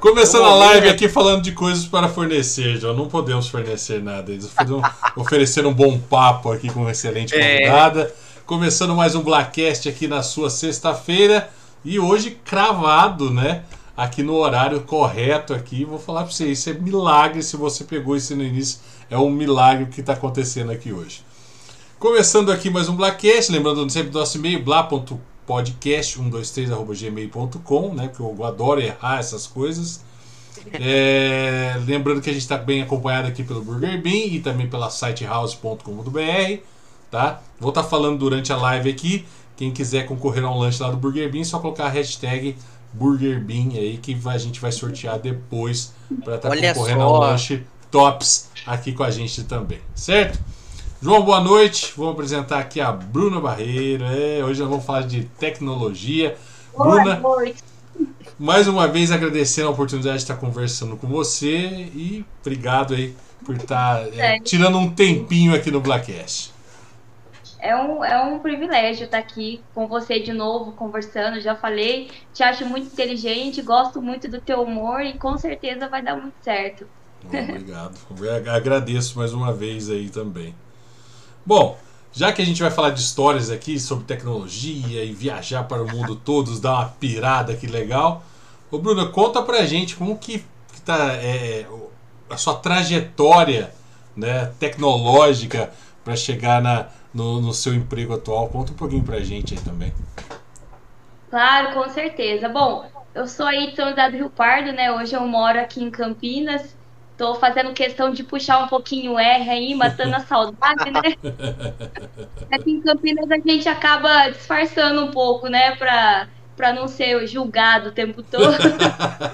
Começando a live aqui falando de coisas para fornecer, João. Não podemos fornecer nada. Eles ofereceram um bom papo aqui com uma excelente é. convidada. Começando mais um Blackcast aqui na sua sexta-feira. E hoje cravado, né? Aqui no horário correto aqui. Vou falar para você, isso é milagre se você pegou isso no início. É um milagre que está acontecendo aqui hoje. Começando aqui mais um Blackcast, lembrando sempre do nosso e-mail, bla.podcast123.gmail.com, né? Que eu adoro errar essas coisas. É, lembrando que a gente está bem acompanhado aqui pelo Burger Bean e também pela sitehouse.com.br. Tá? Vou estar tá falando durante a live aqui. Quem quiser concorrer a um lanche lá do Burger Bean, é só colocar a hashtag Burger Bean aí que a gente vai sortear depois para estar tá concorrendo a um lanche tops aqui com a gente também, certo? João, boa noite. Vou apresentar aqui a Bruna Barreiro. É, hoje nós vamos falar de tecnologia. Boa Bruna, noite. mais uma vez agradecendo a oportunidade de estar conversando com você e obrigado aí por estar é, tirando um tempinho aqui no Blackcast. É um, é um privilégio estar aqui com você de novo, conversando. Já falei, te acho muito inteligente, gosto muito do teu humor e com certeza vai dar muito certo. obrigado. Agradeço mais uma vez aí também. Bom, já que a gente vai falar de histórias aqui sobre tecnologia e viajar para o mundo todo, dar uma pirada que legal. Ô Bruna, conta pra gente como que, que tá é, a sua trajetória né, tecnológica para chegar na, no, no, seu emprego atual. Conta um pouquinho pra gente aí também. Claro, com certeza. Bom, eu sou aí de São José do Rio Pardo, né? Hoje eu moro aqui em Campinas. Tô fazendo questão de puxar um pouquinho o R aí, matando a saudade, né? Aqui em Campinas a gente acaba disfarçando um pouco, né? Pra, pra não ser julgado o tempo todo.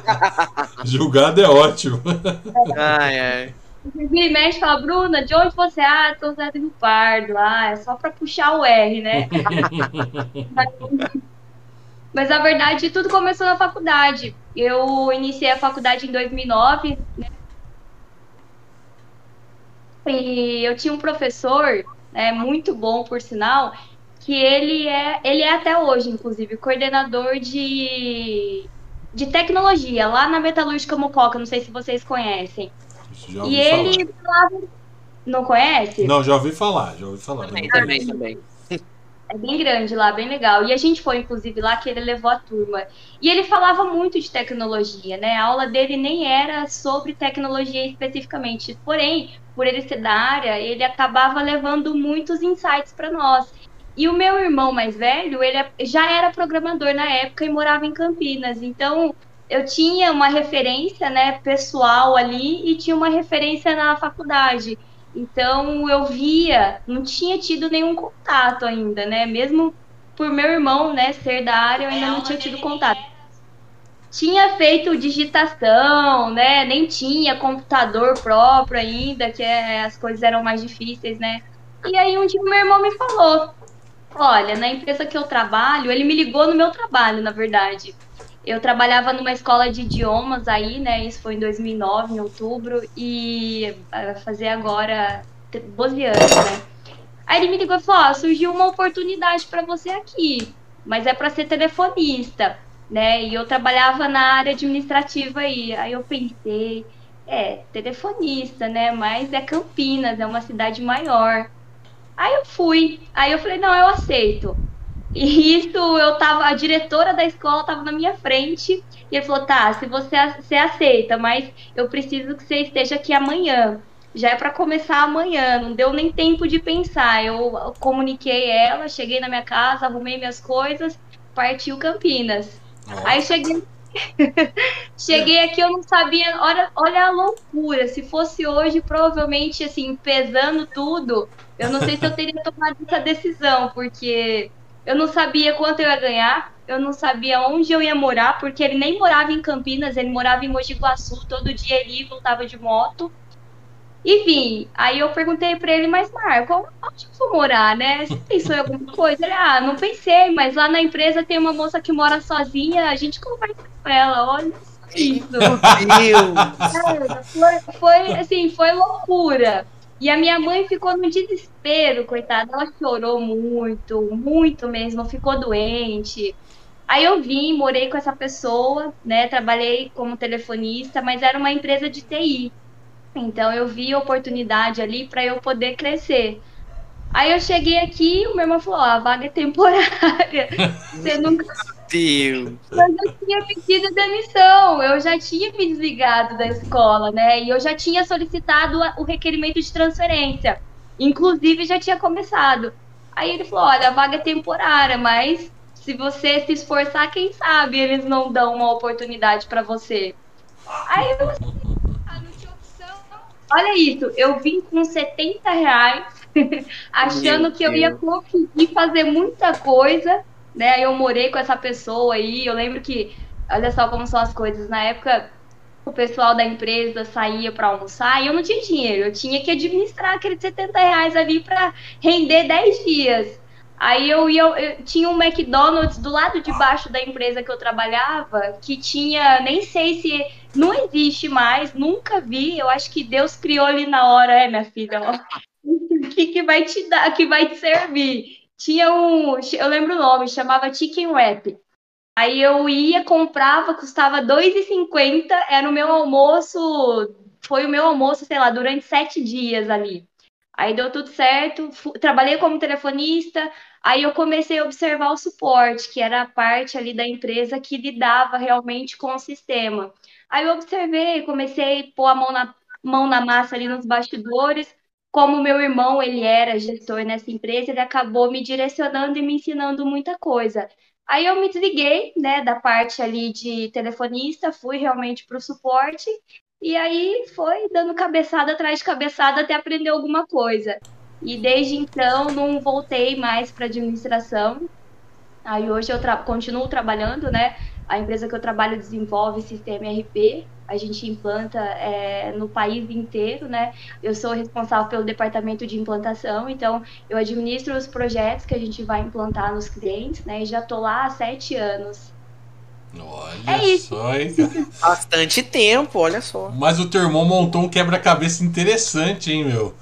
julgado é ótimo. Ai, ai. Vira e mexe fala, Bruna, de onde você é? Ah, tô Zé do Pardo. Ah, é só pra puxar o R, né? Mas a verdade, tudo começou na faculdade. Eu iniciei a faculdade em 2009, né? E eu tinha um professor, é, muito bom, por sinal, que ele é, ele é até hoje, inclusive, coordenador de, de tecnologia lá na Metalúrgica Mococa, não sei se vocês conhecem. e ele falava. Não conhece? Não, já ouvi falar, já ouvi falar. Também, também, também. É bem grande lá, bem legal. E a gente foi, inclusive, lá que ele levou a turma. E ele falava muito de tecnologia, né? A aula dele nem era sobre tecnologia especificamente. Porém, por ele ser da área, ele acabava levando muitos insights para nós. E o meu irmão mais velho, ele já era programador na época e morava em Campinas. Então, eu tinha uma referência, né, pessoal ali e tinha uma referência na faculdade. Então eu via, não tinha tido nenhum contato ainda, né? Mesmo por meu irmão, né, ser da área, eu ainda não tinha tido contato. Tinha feito digitação, né? Nem tinha computador próprio ainda, que é, as coisas eram mais difíceis, né? E aí um dia meu irmão me falou: Olha, na empresa que eu trabalho, ele me ligou no meu trabalho, na verdade. Eu trabalhava numa escola de idiomas aí, né? Isso foi em 2009, em outubro, e vai fazer agora 12 anos, né? Aí ele me ligou e falou: oh, surgiu uma oportunidade para você aqui, mas é para ser telefonista, né? E eu trabalhava na área administrativa aí. Aí eu pensei: é, telefonista, né? Mas é Campinas, é uma cidade maior. Aí eu fui. Aí eu falei: não, eu aceito. E isso eu tava, a diretora da escola tava na minha frente e ele falou: "Tá, se você, você aceita, mas eu preciso que você esteja aqui amanhã. Já é para começar amanhã, não deu nem tempo de pensar. Eu comuniquei ela, cheguei na minha casa, arrumei minhas coisas, partiu Campinas. Nossa. Aí cheguei Cheguei aqui, eu não sabia. Olha, olha a loucura. Se fosse hoje, provavelmente, assim, pesando tudo, eu não sei se eu teria tomado essa decisão, porque eu não sabia quanto eu ia ganhar, eu não sabia onde eu ia morar, porque ele nem morava em Campinas, ele morava em Mogi Guaçu, todo dia ele ia voltava de moto. Enfim, aí eu perguntei para ele, mas Marco, onde eu vou morar, né? Você pensou em alguma coisa? Ele, ah, não pensei, mas lá na empresa tem uma moça que mora sozinha, a gente conversa com ela, olha isso. Meu foi, foi, assim, foi loucura. E a minha mãe ficou no desespero, coitada. Ela chorou muito, muito mesmo, ficou doente. Aí eu vim, morei com essa pessoa, né? Trabalhei como telefonista, mas era uma empresa de TI. Então eu vi oportunidade ali para eu poder crescer. Aí eu cheguei aqui e o meu irmão falou: a vaga é temporária. Você nunca. Deus. Mas eu tinha pedido demissão, eu já tinha me desligado da escola, né? E eu já tinha solicitado o requerimento de transferência. Inclusive já tinha começado. Aí ele falou: olha, a vaga é temporária, mas se você se esforçar, quem sabe eles não dão uma oportunidade para você. Aí eu assim, ah, não tinha opção. Olha isso, eu vim com 70 reais, achando que eu ia conseguir fazer muita coisa, né? Eu morei com essa pessoa aí, eu lembro que, olha só como são as coisas, na época o pessoal da empresa saía para almoçar e eu não tinha dinheiro, eu tinha que administrar aqueles 70 reais ali para render 10 dias. Aí eu ia, eu tinha um McDonald's do lado de baixo da empresa que eu trabalhava, que tinha, nem sei se não existe mais, nunca vi. Eu acho que Deus criou ali na hora, é, minha filha, o que, que vai te dar, que vai te servir. Tinha um, eu lembro o nome, chamava Chicken Wrap. Aí eu ia, comprava, custava R$2,50, era o meu almoço, foi o meu almoço, sei lá, durante sete dias ali. Aí deu tudo certo, trabalhei como telefonista, aí eu comecei a observar o suporte, que era a parte ali da empresa que lidava realmente com o sistema. Aí eu observei, comecei a pôr a mão na, mão na massa ali nos bastidores, como meu irmão, ele era gestor nessa empresa, ele acabou me direcionando e me ensinando muita coisa. Aí eu me desliguei, né, da parte ali de telefonista, fui realmente para o suporte e aí foi dando cabeçada atrás de cabeçada até aprender alguma coisa. E desde então não voltei mais para administração. Aí hoje eu tra continuo trabalhando, né? A empresa que eu trabalho desenvolve sistema RP. A gente implanta é, no país inteiro, né? Eu sou responsável pelo departamento de implantação, então eu administro os projetos que a gente vai implantar nos clientes, né? E já estou lá há sete anos. Olha é só, hein, cara. Bastante tempo, olha só. Mas o teu irmão montou um quebra-cabeça interessante, hein, meu?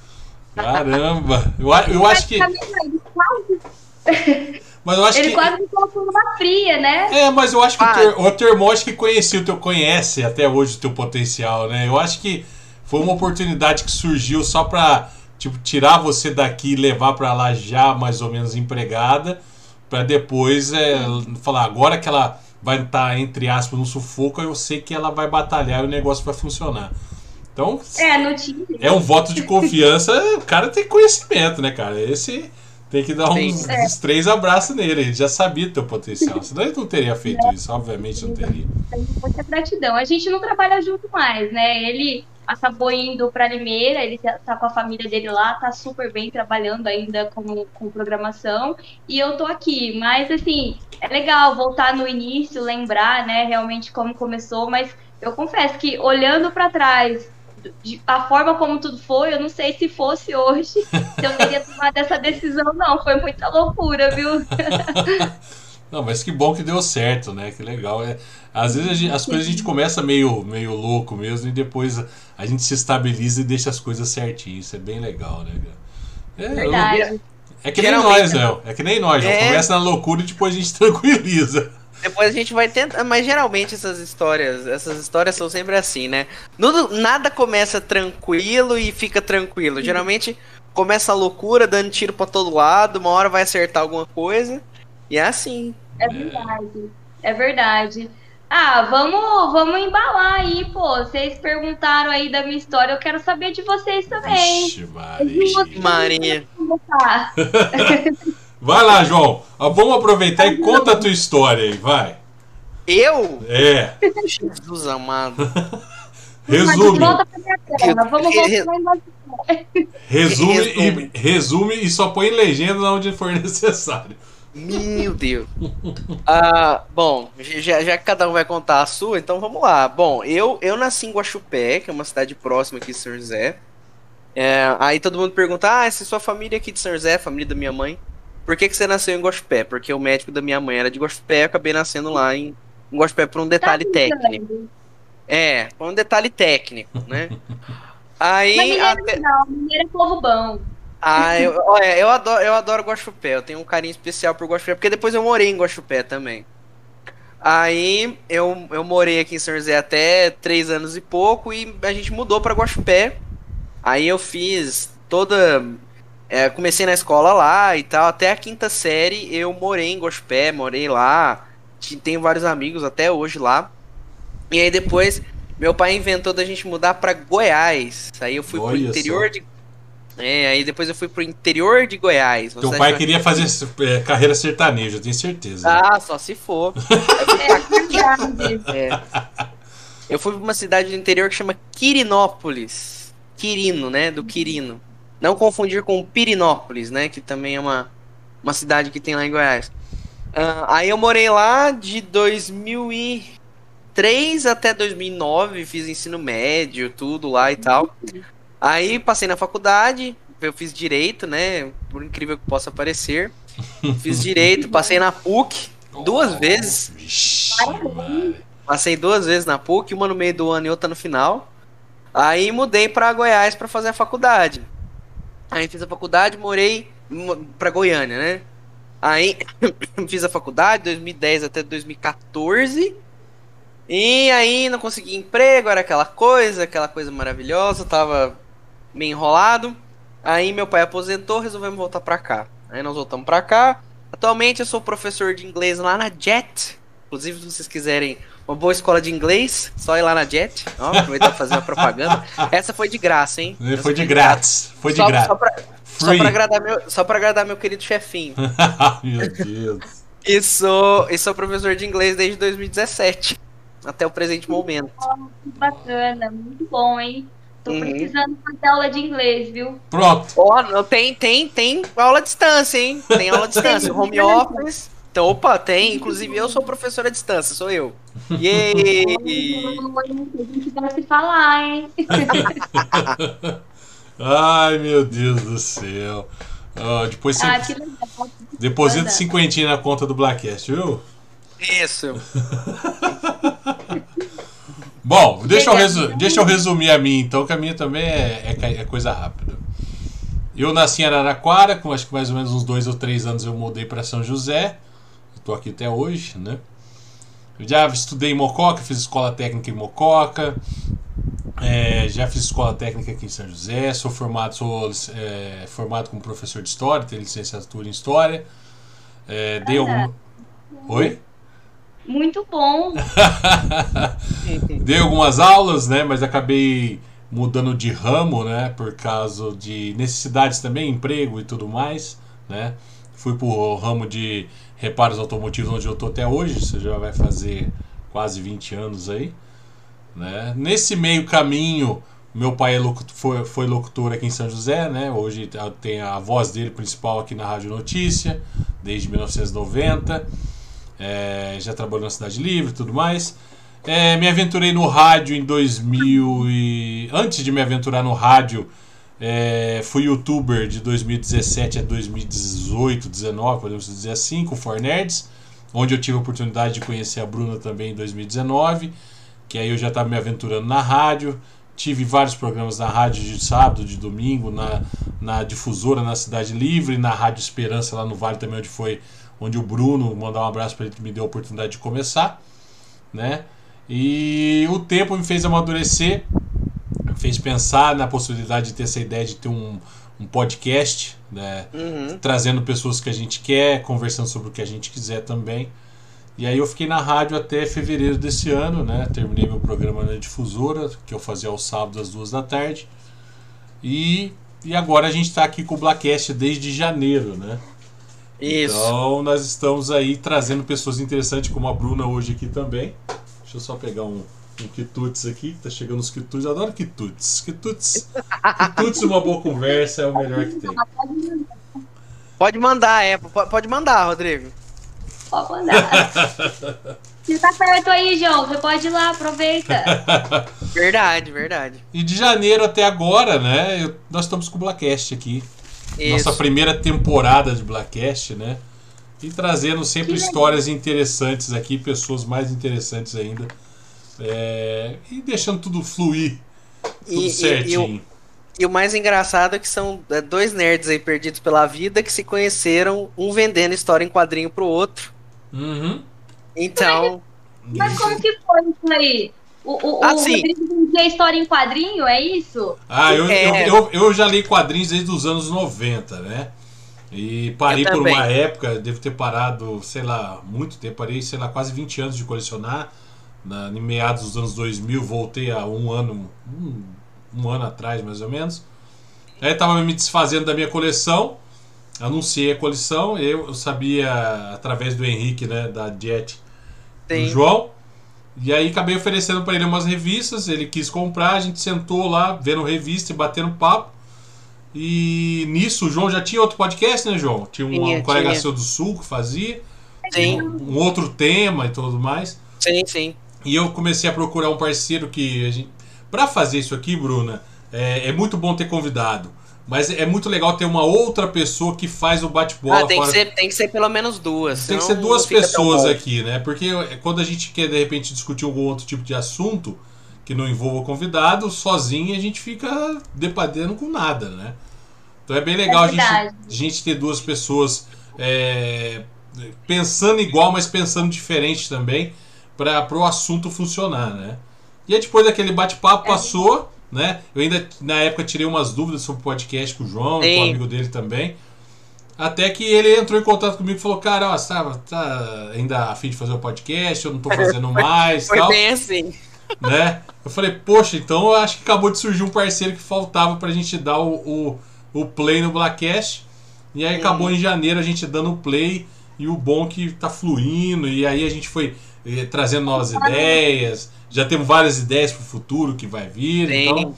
Caramba! Eu, eu acho que. Mas eu acho ele que... quase me colocou numa fria, né? É, mas eu acho que ah. o, teu, o acho que conhecia o teu, conhece até hoje o teu potencial, né? Eu acho que foi uma oportunidade que surgiu só pra tipo, tirar você daqui e levar para lá já mais ou menos empregada, para depois é, falar, agora que ela vai estar, tá, entre aspas, no sufoco, eu sei que ela vai batalhar e o negócio vai funcionar. Então, é, no time. é um voto de confiança. o cara tem conhecimento, né, cara? Esse tem que dar uns, é. uns três abraços nele. Ele já sabia do teu potencial. Senão ele não teria feito isso, obviamente não teria. Muita gratidão. A gente não trabalha junto mais, né? Ele acabou indo para Limeira, ele tá, tá com a família dele lá, tá super bem trabalhando ainda com, com programação, e eu tô aqui. Mas, assim, é legal voltar no início, lembrar, né, realmente como começou, mas eu confesso que olhando para trás, a forma como tudo foi, eu não sei se fosse hoje, se eu teria tomado essa decisão, não. Foi muita loucura, viu? Não, mas que bom que deu certo, né? Que legal. É, às vezes gente, as coisas a gente começa meio, meio louco mesmo e depois a gente se estabiliza e deixa as coisas certinhas. Isso é bem legal, né? É, Verdade. Eu, é que nem nós, Léo. É que nem nós. É... Começa na loucura e depois a gente tranquiliza. Depois a gente vai tentar. Mas geralmente essas histórias, essas histórias são sempre assim, né? nada começa tranquilo e fica tranquilo. Geralmente começa a loucura, dando tiro pra todo lado, uma hora vai acertar alguma coisa. E é assim. É verdade. É verdade. Ah, vamos, vamos embalar aí, pô. Vocês perguntaram aí da minha história, eu quero saber de vocês também. Vixe, Maria. Maria. vai lá, João. Ah, vamos aproveitar e conta a tua história aí, vai. Eu? É. Jesus amado. Resume. Volta pra minha tela. Vamos voltar Resume, resume. E, resume e só põe legenda onde for necessário. Meu Deus. Ah, bom, já, já que cada um vai contar a sua, então vamos lá. Bom, eu, eu nasci em Guaxupé, que é uma cidade próxima aqui de São José. É, aí todo mundo pergunta: Ah, se sua família é aqui de São José, família da minha mãe, por que, que você nasceu em Guaxupé? Porque o médico da minha mãe era de Guaxupé, eu acabei nascendo lá em, em Guaxupé por um detalhe tá técnico. É, por um detalhe técnico, né? Aí. Mas até... não, mineiro é povo bom. Ah, eu, olha, eu adoro, eu adoro Guaxupé. Eu tenho um carinho especial por Guaxupé, porque depois eu morei em Guaxupé também. Aí eu, eu morei aqui em São José até três anos e pouco e a gente mudou pra Guaxupé. Aí eu fiz toda. É, comecei na escola lá e tal. Até a quinta série eu morei em Guaxupé, morei lá. Tenho vários amigos até hoje lá. E aí depois meu pai inventou da gente mudar pra Goiás. Aí eu fui pro Olha interior só. de. É, aí depois eu fui pro interior de Goiás. Teu pai queria fazer é, carreira sertaneja, eu tenho certeza. Ah, só se for. É. É. Eu fui pra uma cidade do interior que chama Quirinópolis. Quirino, né? Do Quirino. Não confundir com Pirinópolis, né? Que também é uma, uma cidade que tem lá em Goiás. Ah, aí eu morei lá de 2003 até 2009, fiz ensino médio, tudo lá e tal. Aí passei na faculdade, eu fiz direito, né? Por incrível que possa parecer. Fiz direito, passei na PUC duas vezes. Vixe. Passei duas vezes na PUC, uma no meio do ano e outra no final. Aí mudei pra Goiás pra fazer a faculdade. Aí fiz a faculdade, morei mo- pra Goiânia, né? Aí fiz a faculdade 2010 até 2014. E aí não consegui emprego, era aquela coisa, aquela coisa maravilhosa, tava meio enrolado. Aí meu pai aposentou, resolvemos voltar pra cá. Aí nós voltamos pra cá. Atualmente eu sou professor de inglês lá na JET. Inclusive, se vocês quiserem uma boa escola de inglês, só ir lá na JET. Ó, aproveitar pra fazer uma propaganda. Essa foi de graça, hein? Essa Foi de grátis. Foi de grátis. só, pra, só, pra agradar meu, só pra agradar meu querido chefinho. Meu Deus. E sou, e sou professor de inglês desde 2017. Até o presente momento. Que bacana, muito bom, hein? Tô Uhum. precisando fazer aula de inglês, viu? Pronto. Ó, não tem, tem, tem aula à distância, hein? Tem aula à distância. Home office. Então, opa, tem. Inclusive, eu sou professor à distância, sou eu. Yay! A gente se falar, hein? Ai, meu Deus do céu. Ó, depois você Ah, que legal. deposita cinquentinha na conta do Blackcast, viu? Isso. Bom, deixa eu, resu- deixa eu resumir a minha então, que a minha também é, é é coisa rápida. Eu nasci em Araraquara, com acho que mais ou menos uns dois ou três anos eu mudei para São José. Estou aqui até hoje, né? Eu já estudei em Mococa, fiz escola técnica em Mococa. É, já fiz escola técnica aqui em São José. Sou formado, sou é, formado como professor de história, tenho licenciatura em história. É, dei algum... Oi? Muito bom. Dei algumas aulas, né? Mas acabei mudando de ramo, né? Por causa de necessidades também, emprego e tudo mais, né? Fui pro ramo de reparos automotivos onde eu tô até hoje, isso já vai fazer quase 20 anos aí, né? Nesse meio caminho, meu pai é locu- foi, foi locutor aqui em São José, né? Hoje tem a voz dele principal aqui na Rádio Notícia, desde 1990. É, já trabalhou na Cidade Livre e tudo mais. É, me aventurei no rádio em 2000 e... Antes de me aventurar no rádio, é, fui youtuber de 2017 a 2018, 19, podemos dizer assim, com For Nerds, onde eu tive a oportunidade de conhecer a Bruna também em 2019, que aí eu já estava me aventurando na rádio. Tive vários programas na rádio de sábado, de domingo, na, na difusora na Cidade Livre, na Rádio Esperança lá no Vale também, onde foi onde o Bruno, mandar um abraço para ele me deu a oportunidade de começar, né? E o tempo me fez amadurecer, fez pensar na possibilidade de ter essa ideia de ter um, um podcast, né? Uhum. Trazendo pessoas que a gente quer, conversando sobre o que a gente quiser também. E aí eu fiquei na rádio até fevereiro desse ano, né? Terminei meu programa na difusora, que eu fazia aos sábados às duas da tarde. E, e agora a gente está aqui com o Blackcast desde janeiro, né? Isso. Então nós estamos aí trazendo pessoas interessantes como a Bruna hoje aqui também. Deixa eu só pegar um, um quitutes aqui, tá chegando os quitutes. Eu adoro quitutes. Quitutes, quitutes uma boa conversa é o melhor que tem. Pode mandar, é. po- Pode mandar, Rodrigo. Pode mandar. Você tá perto aí, João. Você pode ir lá, aproveita. Verdade, verdade. E de janeiro até agora, né? eu- nós estamos com o Blackcast aqui. Isso. Nossa primeira temporada de Blackcast, né? E trazendo sempre Que legal. histórias interessantes aqui, pessoas mais interessantes ainda. É, e deixando tudo fluir, tudo E- e- certinho. E o mais engraçado é que são é, dois nerds aí perdidos pela vida que se conheceram, um vendendo história em quadrinho pro outro. Uhum. Então, Mas como que foi isso aí? O, o, Ah, o sim. Rodrigo vendia história em quadrinho, é isso? Ah, eu, É. eu, eu, eu já li quadrinhos desde os anos 90, né? E parei por uma época, devo ter parado, sei lá, muito tempo, parei, sei lá, quase 20 anos de colecionar. Na, em meados dos anos 2000, voltei a um ano, um, um ano atrás mais ou menos. Aí tava me desfazendo da minha coleção, anunciei a coleção, eu, eu sabia através do Henrique, né, da Jet, do Tem. João. E aí acabei oferecendo para ele umas revistas, ele quis comprar, a gente sentou lá vendo revista e batendo papo. E nisso o João já tinha outro podcast, né, João? Tinha um, Tinha, um colega tinha. seu do Sul que fazia, Sim, um outro tema e tudo mais. sim, sim. E eu comecei a procurar um parceiro que gente. Pra fazer isso aqui, Bruna, é, é muito bom ter convidado. Mas é muito legal ter uma outra pessoa que faz o bate-bola Ah, tem que, fora- ser, tem que ser pelo menos duas. tem que ser duas pessoas aqui, né? Porque quando a gente quer de repente discutir algum outro tipo de assunto que não envolva o convidado, sozinho a gente fica debatendo com nada, né? Então é bem legal a, gente, a gente ter duas pessoas é, pensando igual, mas pensando diferente também para o assunto funcionar, né? E aí depois daquele bate-papo É. passou, né? Eu ainda na época tirei umas dúvidas sobre o podcast com o João, e com o Sim. amigo dele também. Até que ele entrou em contato comigo e falou: Cara, ó, você tá, tá ainda afim de fazer o podcast? Eu não tô fazendo mais Foi tal. bem assim. Né? Eu falei: Poxa, então eu acho que acabou de surgir um parceiro que faltava pra gente dar o, o, o play no Blackcast. E aí acabou em janeiro a gente dando o play. E o bom que tá fluindo. E aí a gente foi trazendo novas ideias. Já temos várias ideias pro futuro que vai vir. Sim. Então,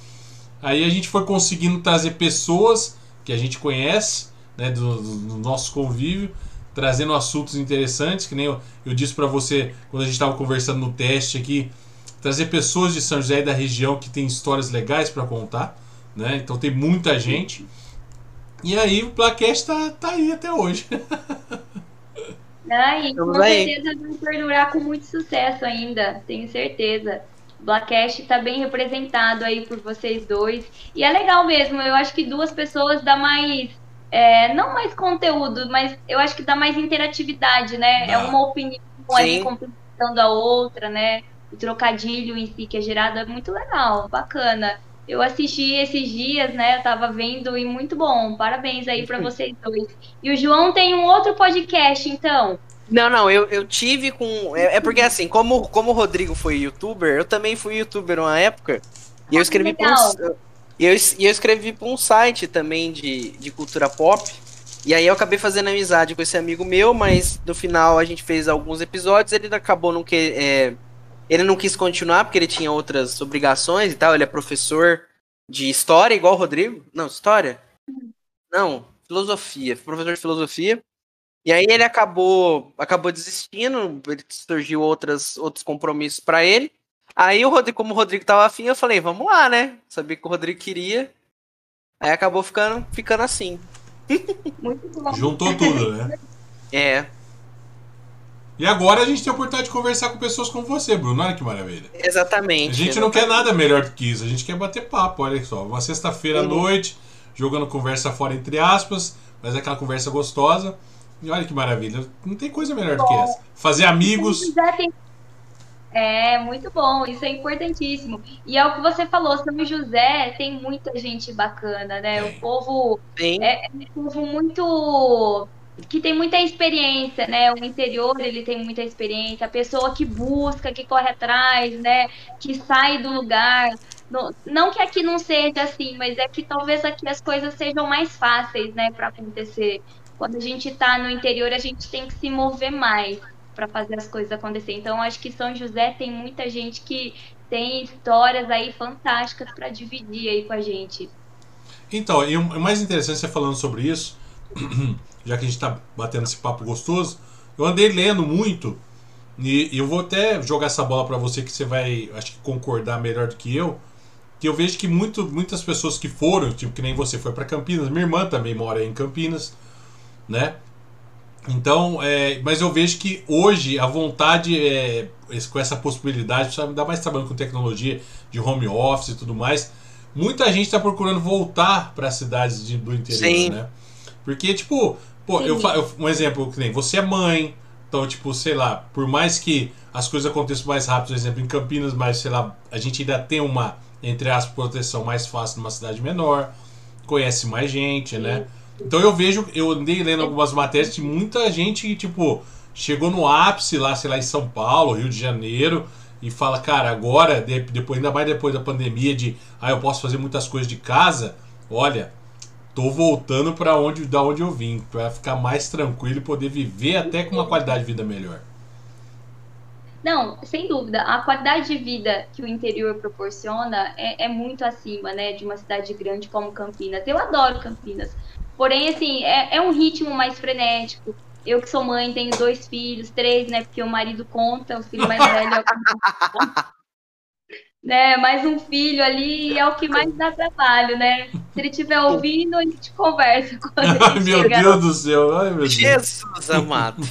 Aí a gente foi conseguindo trazer pessoas que a gente conhece, né, do, do- nosso convívio, trazendo assuntos interessantes, que nem eu, eu disse para você quando a gente estava conversando no teste aqui, trazer pessoas de São José e da região que tem histórias legais para contar, né? Então tem muita gente. E aí o Placast tá, tá aí até hoje. Ah, e com Vamos aí. certeza vai perdurar com muito sucesso ainda, tenho certeza. O Blackcast tá bem representado aí por vocês dois. E é legal mesmo, eu acho que duas pessoas dá mais. é, não mais conteúdo, mas eu acho que dá mais interatividade, né? É uma opinião ali complementando a outra, né? O trocadilho em si que é gerado é muito legal, bacana. Eu assisti esses dias, né? Eu tava vendo e muito bom. Parabéns aí pra vocês dois. E o João tem um outro podcast, então. Não, não, eu, eu tive com. É, é porque assim, como, como o Rodrigo foi youtuber, eu também fui youtuber uma época. E eu escrevi pra um, e eu, eu escrevi pra um site também de, de cultura pop. E aí eu acabei fazendo amizade com esse amigo meu, mas no final a gente fez alguns episódios, ele acabou não que. é, ele não quis continuar porque ele tinha outras obrigações e tal. Ele é professor de história, igual o Rodrigo. Não, história? Não, filosofia. Professor de filosofia. E aí ele acabou acabou desistindo, ele surgiu outras, outros compromissos pra ele. Aí o Rodrigo, como o Rodrigo tava afim, eu falei, vamos lá, né? Sabia que o Rodrigo queria. Aí acabou ficando, ficando assim. Muito bom. Juntou tudo, né? É, E agora a gente tem a oportunidade de conversar com pessoas como você, Bruno. Olha que maravilha. exatamente. A gente não quer nada melhor do que isso, a gente quer bater papo, olha só. Uma sexta-feira à Uhum. noite, jogando conversa fora entre aspas, mas é aquela conversa gostosa. E olha que maravilha, não tem coisa melhor do que essa. Fazer amigos. São José tem- É, muito bom, isso é importantíssimo. E é o que você falou, São José tem muita gente bacana, né? Tem. O povo Tem. é um povo muito que tem muita experiência, né? O interior ele tem muita experiência, a pessoa que busca, que corre atrás, né? Que sai do lugar. Não, não que aqui não seja assim, mas é que talvez aqui as coisas sejam mais fáceis, né, para acontecer. Quando a gente tá no interior, a gente tem que se mover mais para fazer as coisas acontecer. Então, acho que São José tem muita gente que tem histórias aí fantásticas para dividir aí com a gente. Então, e o mais interessante você falando sobre isso, já que a gente tá batendo esse papo gostoso, eu andei lendo muito, e, eu vou até jogar essa bola para você que você vai, acho que concordar melhor do que eu, que eu vejo que muito, muitas pessoas que foram, tipo que nem você foi para Campinas, minha irmã também mora em Campinas, né? Então, é, mas eu vejo que hoje a vontade é, esse- com essa possibilidade, sabe, ainda mais trabalhando com tecnologia de home office e tudo mais, muita gente está procurando voltar para as cidades de- do interior, Sim. né? Porque, tipo, pô, Sim. eu, eu- um exemplo que nem você é mãe, Então, tipo, sei lá, por mais que as coisas aconteçam mais rápido, por exemplo, em Campinas, mas sei lá, a gente ainda tem uma, entre aspas, proteção mais fácil numa cidade menor, conhece mais gente, né? Então eu vejo, eu andei lendo algumas matérias de muita gente que, tipo, chegou no ápice lá, sei lá, em São Paulo, Rio de Janeiro, e fala, cara, agora, depois, ainda mais depois da pandemia, de ah, eu posso fazer muitas coisas de casa, olha, tô voltando para onde, da onde eu vim, para ficar mais tranquilo e poder viver até com uma qualidade de vida melhor. Não, sem dúvida. A qualidade de vida que o interior proporciona é, é, muito acima, né, de uma cidade grande como Campinas. Eu adoro Campinas. Porém, assim, é, é um ritmo mais frenético. Eu que sou mãe, tenho dois filhos, três, né? Porque o marido conta, o filho mais velho é o que né? Mais um filho ali é o que mais dá trabalho, né? Se ele estiver ouvindo, a gente conversa com ele. Ai, meu chega. Deus do céu, ai, meu Deus. Jesus amado.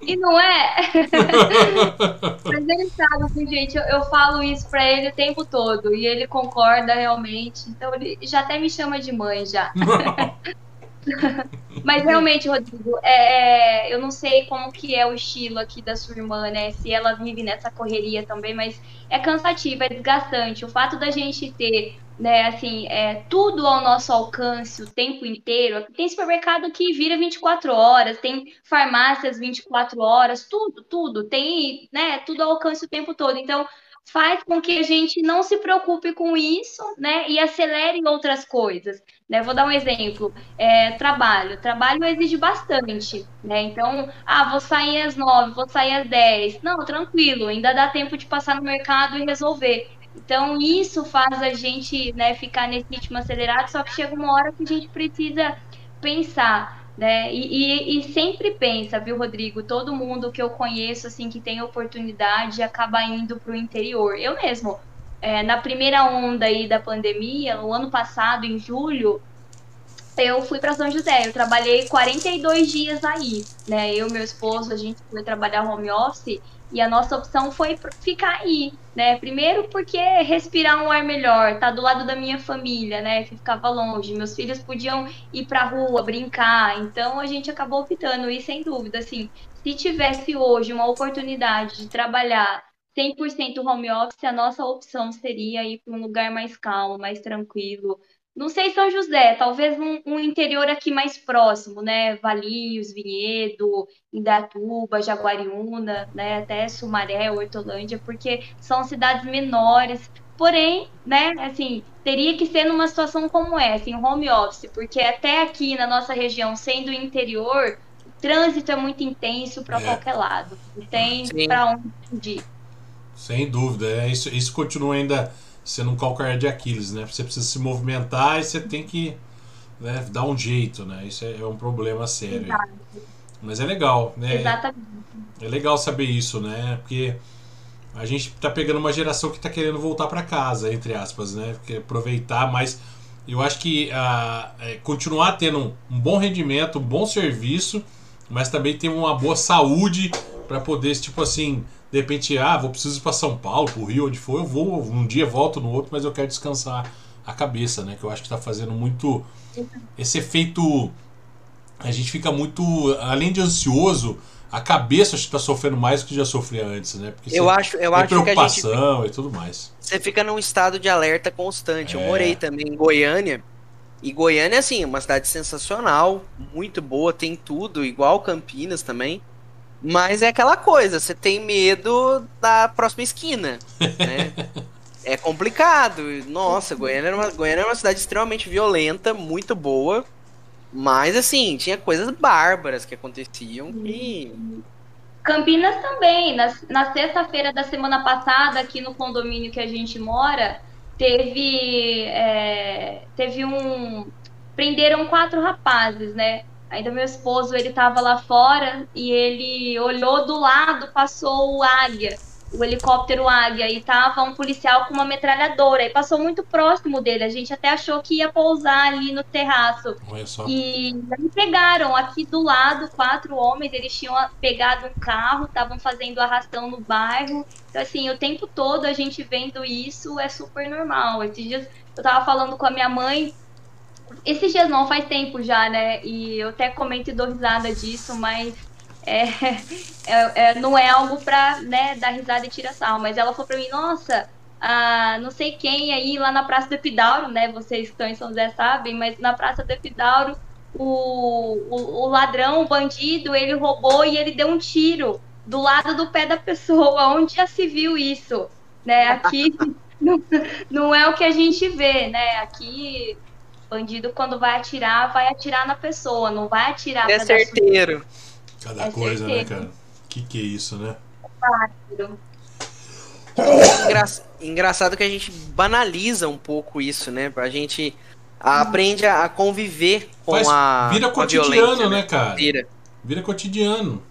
E não é? Mas ele sabe, assim, gente, eu, eu, falo isso pra ele o tempo todo. E ele concorda realmente. Então ele já até me chama de mãe já. Mas realmente, Rodrigo, é, é, eu não sei como que é o estilo aqui da sua irmã, né? Se ela vive nessa correria também, mas é cansativo, é desgastante. O fato da gente ter, né, assim, é, tudo ao nosso alcance o tempo inteiro. Tem supermercado que vira 24 horas, tem farmácias 24 horas, tudo, tudo. Tem, né, tudo ao alcance o tempo todo. Então, faz com que a gente não se preocupe com isso, né, e acelere outras coisas. Né? Vou dar um exemplo, é, trabalho. Trabalho exige bastante, né? Então, ah, vou sair às nove, vou sair às dez. Não, tranquilo, ainda dá tempo de passar no mercado e resolver. Então, isso faz a gente né, ficar nesse ritmo acelerado, só que chega uma hora que a gente precisa pensar né? E, e, e, sempre pensa, viu, Rodrigo? Todo mundo que eu conheço, assim, que tem oportunidade, acaba indo para o interior. Eu mesmo, é, na primeira onda aí da pandemia, no ano passado, em julho, eu fui para São José. Eu trabalhei 42 dias aí, né? Eu e meu esposo, a gente foi trabalhar home office e a nossa opção foi ficar aí, né? Primeiro porque respirar um ar melhor, tá do lado da minha família, né? Que ficava longe. Meus filhos podiam ir pra rua, brincar. Então a gente acabou optando e sem dúvida, assim, se tivesse hoje uma oportunidade de trabalhar 100% home office, a nossa opção seria ir para um lugar mais calmo, mais tranquilo, não sei São José, talvez um, um, interior aqui mais próximo, né? Valinhos, Vinhedo, Indatuba, Jaguariúna, né? Até Sumaré, Hortolândia, porque são cidades menores. Porém, né, assim, teria que ser numa situação como essa, em home office, porque até aqui na nossa região, sendo interior, o trânsito é muito intenso para é. qualquer lado. Não tem para onde ir. Sem dúvida, é, isso, isso continua ainda sendo um calcanhar de Aquiles, né? Você precisa se movimentar e você tem que né, dar um jeito, né? Isso é, é um problema sério. Exato. Mas é legal, né? Exatamente. É legal saber isso, né? Porque a gente tá pegando uma geração que tá querendo voltar para casa, entre aspas, né? Porque aproveitar, mas eu acho que ah, é, continuar tendo um, um, bom rendimento, um bom serviço, mas também ter uma boa saúde para poder, tipo assim, de repente, ah, vou preciso ir para São Paulo, para o Rio, onde for, eu vou, um dia volto no outro, mas eu quero descansar a cabeça, né? Que eu acho que está fazendo muito esse efeito. A gente fica muito, além de ansioso, a cabeça está sofrendo mais do que já sofria antes, né? Porque eu acho, eu acho preocupação que a gente, e tudo mais. Você fica num estado de alerta constante. É. Eu morei também em Goiânia. E Goiânia, assim, uma cidade sensacional, muito boa, tem tudo, igual Campinas também. Mas é aquela coisa, você tem medo da próxima esquina, né? é complicado. Nossa, Goiânia era, uma, Goiânia era uma cidade extremamente violenta, muito boa. Mas, assim, tinha coisas bárbaras que aconteciam e... Campinas também. Na, na sexta-feira da semana passada, aqui no condomínio que a gente mora, teve, é, teve um... Prenderam quatro rapazes, né? Ainda meu esposo, ele tava lá fora e ele olhou do lado, passou o águia, o helicóptero águia, e tava um policial com uma metralhadora. E passou muito próximo dele. A gente até achou que ia pousar ali no terraço. E me pegaram aqui do lado, quatro homens, eles tinham pegado um carro, estavam fazendo arrastão no bairro. Então, assim, o tempo todo a gente vendo isso é super normal. Esses dias eu tava falando com a minha mãe esses dias não, faz tempo já, né? E eu até comento e dou risada disso, mas é, é, é, não é algo pra né, dar risada e tirar sal. Mas ela falou pra mim, nossa, ah, não sei quem aí lá na Praça do Epidauro, né? Vocês que estão em São José sabem, mas na Praça do Epidauro, o, o, o ladrão, o bandido, ele roubou e ele deu um tiro do lado do pé da pessoa. Onde já se viu isso? Né? Aqui não, não é o que a gente vê, né? Aqui, bandido, quando vai atirar, vai atirar na pessoa, não vai atirar É certeiro. Cada é coisa, né, certeiro. né, cara? Que que é isso, né? Claro. Engra... Engraçado que a gente banaliza um pouco isso, né? A gente aprende a conviver com Faz, a. Vira cotidiano, né, cara? Vira. Vira cotidiano.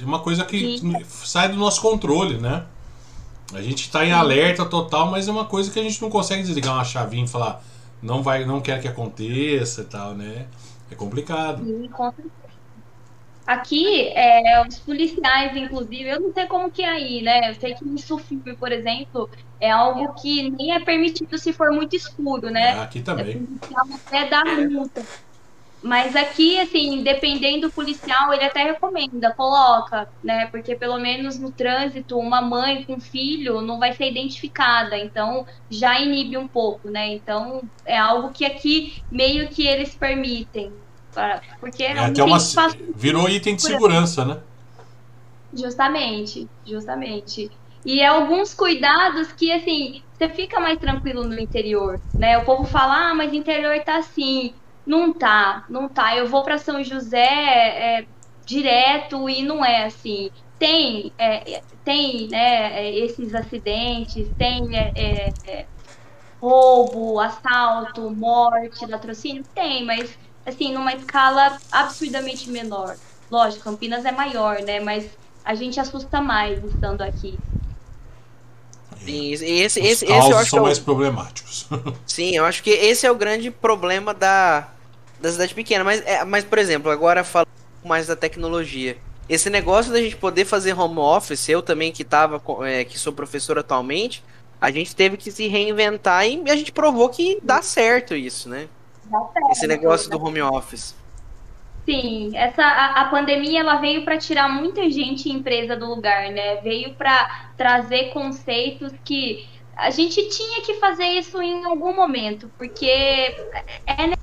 É uma coisa que Sim. sai do nosso controle, né? A gente está em alerta total, mas é uma coisa que a gente não consegue desligar uma chavinha e falar não vai, não quer que aconteça e tal, né? É complicado. Sim, com certeza. Aqui, é, os policiais, inclusive, eu não sei como que é aí, né? Eu sei que no filme, por exemplo, é algo que nem é permitido se for muito escuro, né? Aqui também. É até dar multa. Mas aqui, assim, dependendo do policial, ele até recomenda, coloca, né? Porque pelo menos no trânsito, uma mãe com filho não vai ser identificada, então já inibe um pouco, né? Então é algo que aqui meio que eles permitem. Porque é, até uma, virou item de segurança, né? Justamente, justamente. E alguns cuidados que, assim, você fica mais tranquilo no interior, né? O povo fala, ah, mas o interior tá assim. Não tá, não tá. Eu vou para São José é, direto e não é assim. Tem, é, tem né, esses acidentes, tem é, é, é roubo, assalto, morte, latrocínio? Tem, mas assim, numa escala absurdamente menor. Lógico, Campinas é maior, né? Mas a gente assusta mais estando aqui. Sim, esse, esse, esse eu acho são é mais problemáticos. Sim, eu acho que esse é o grande problema da, da cidade pequena. Mas, é, mas, por exemplo, agora falando mais da tecnologia. Esse negócio da gente poder fazer home office, eu também que tava, é, que sou professor atualmente, a gente teve que se reinventar e a gente provou que dá certo isso, né? Esse negócio do home office. Sim, essa a, a pandemia ela veio para tirar muita gente empresa do lugar, né? Veio para trazer conceitos que a gente tinha que fazer isso em algum momento, porque é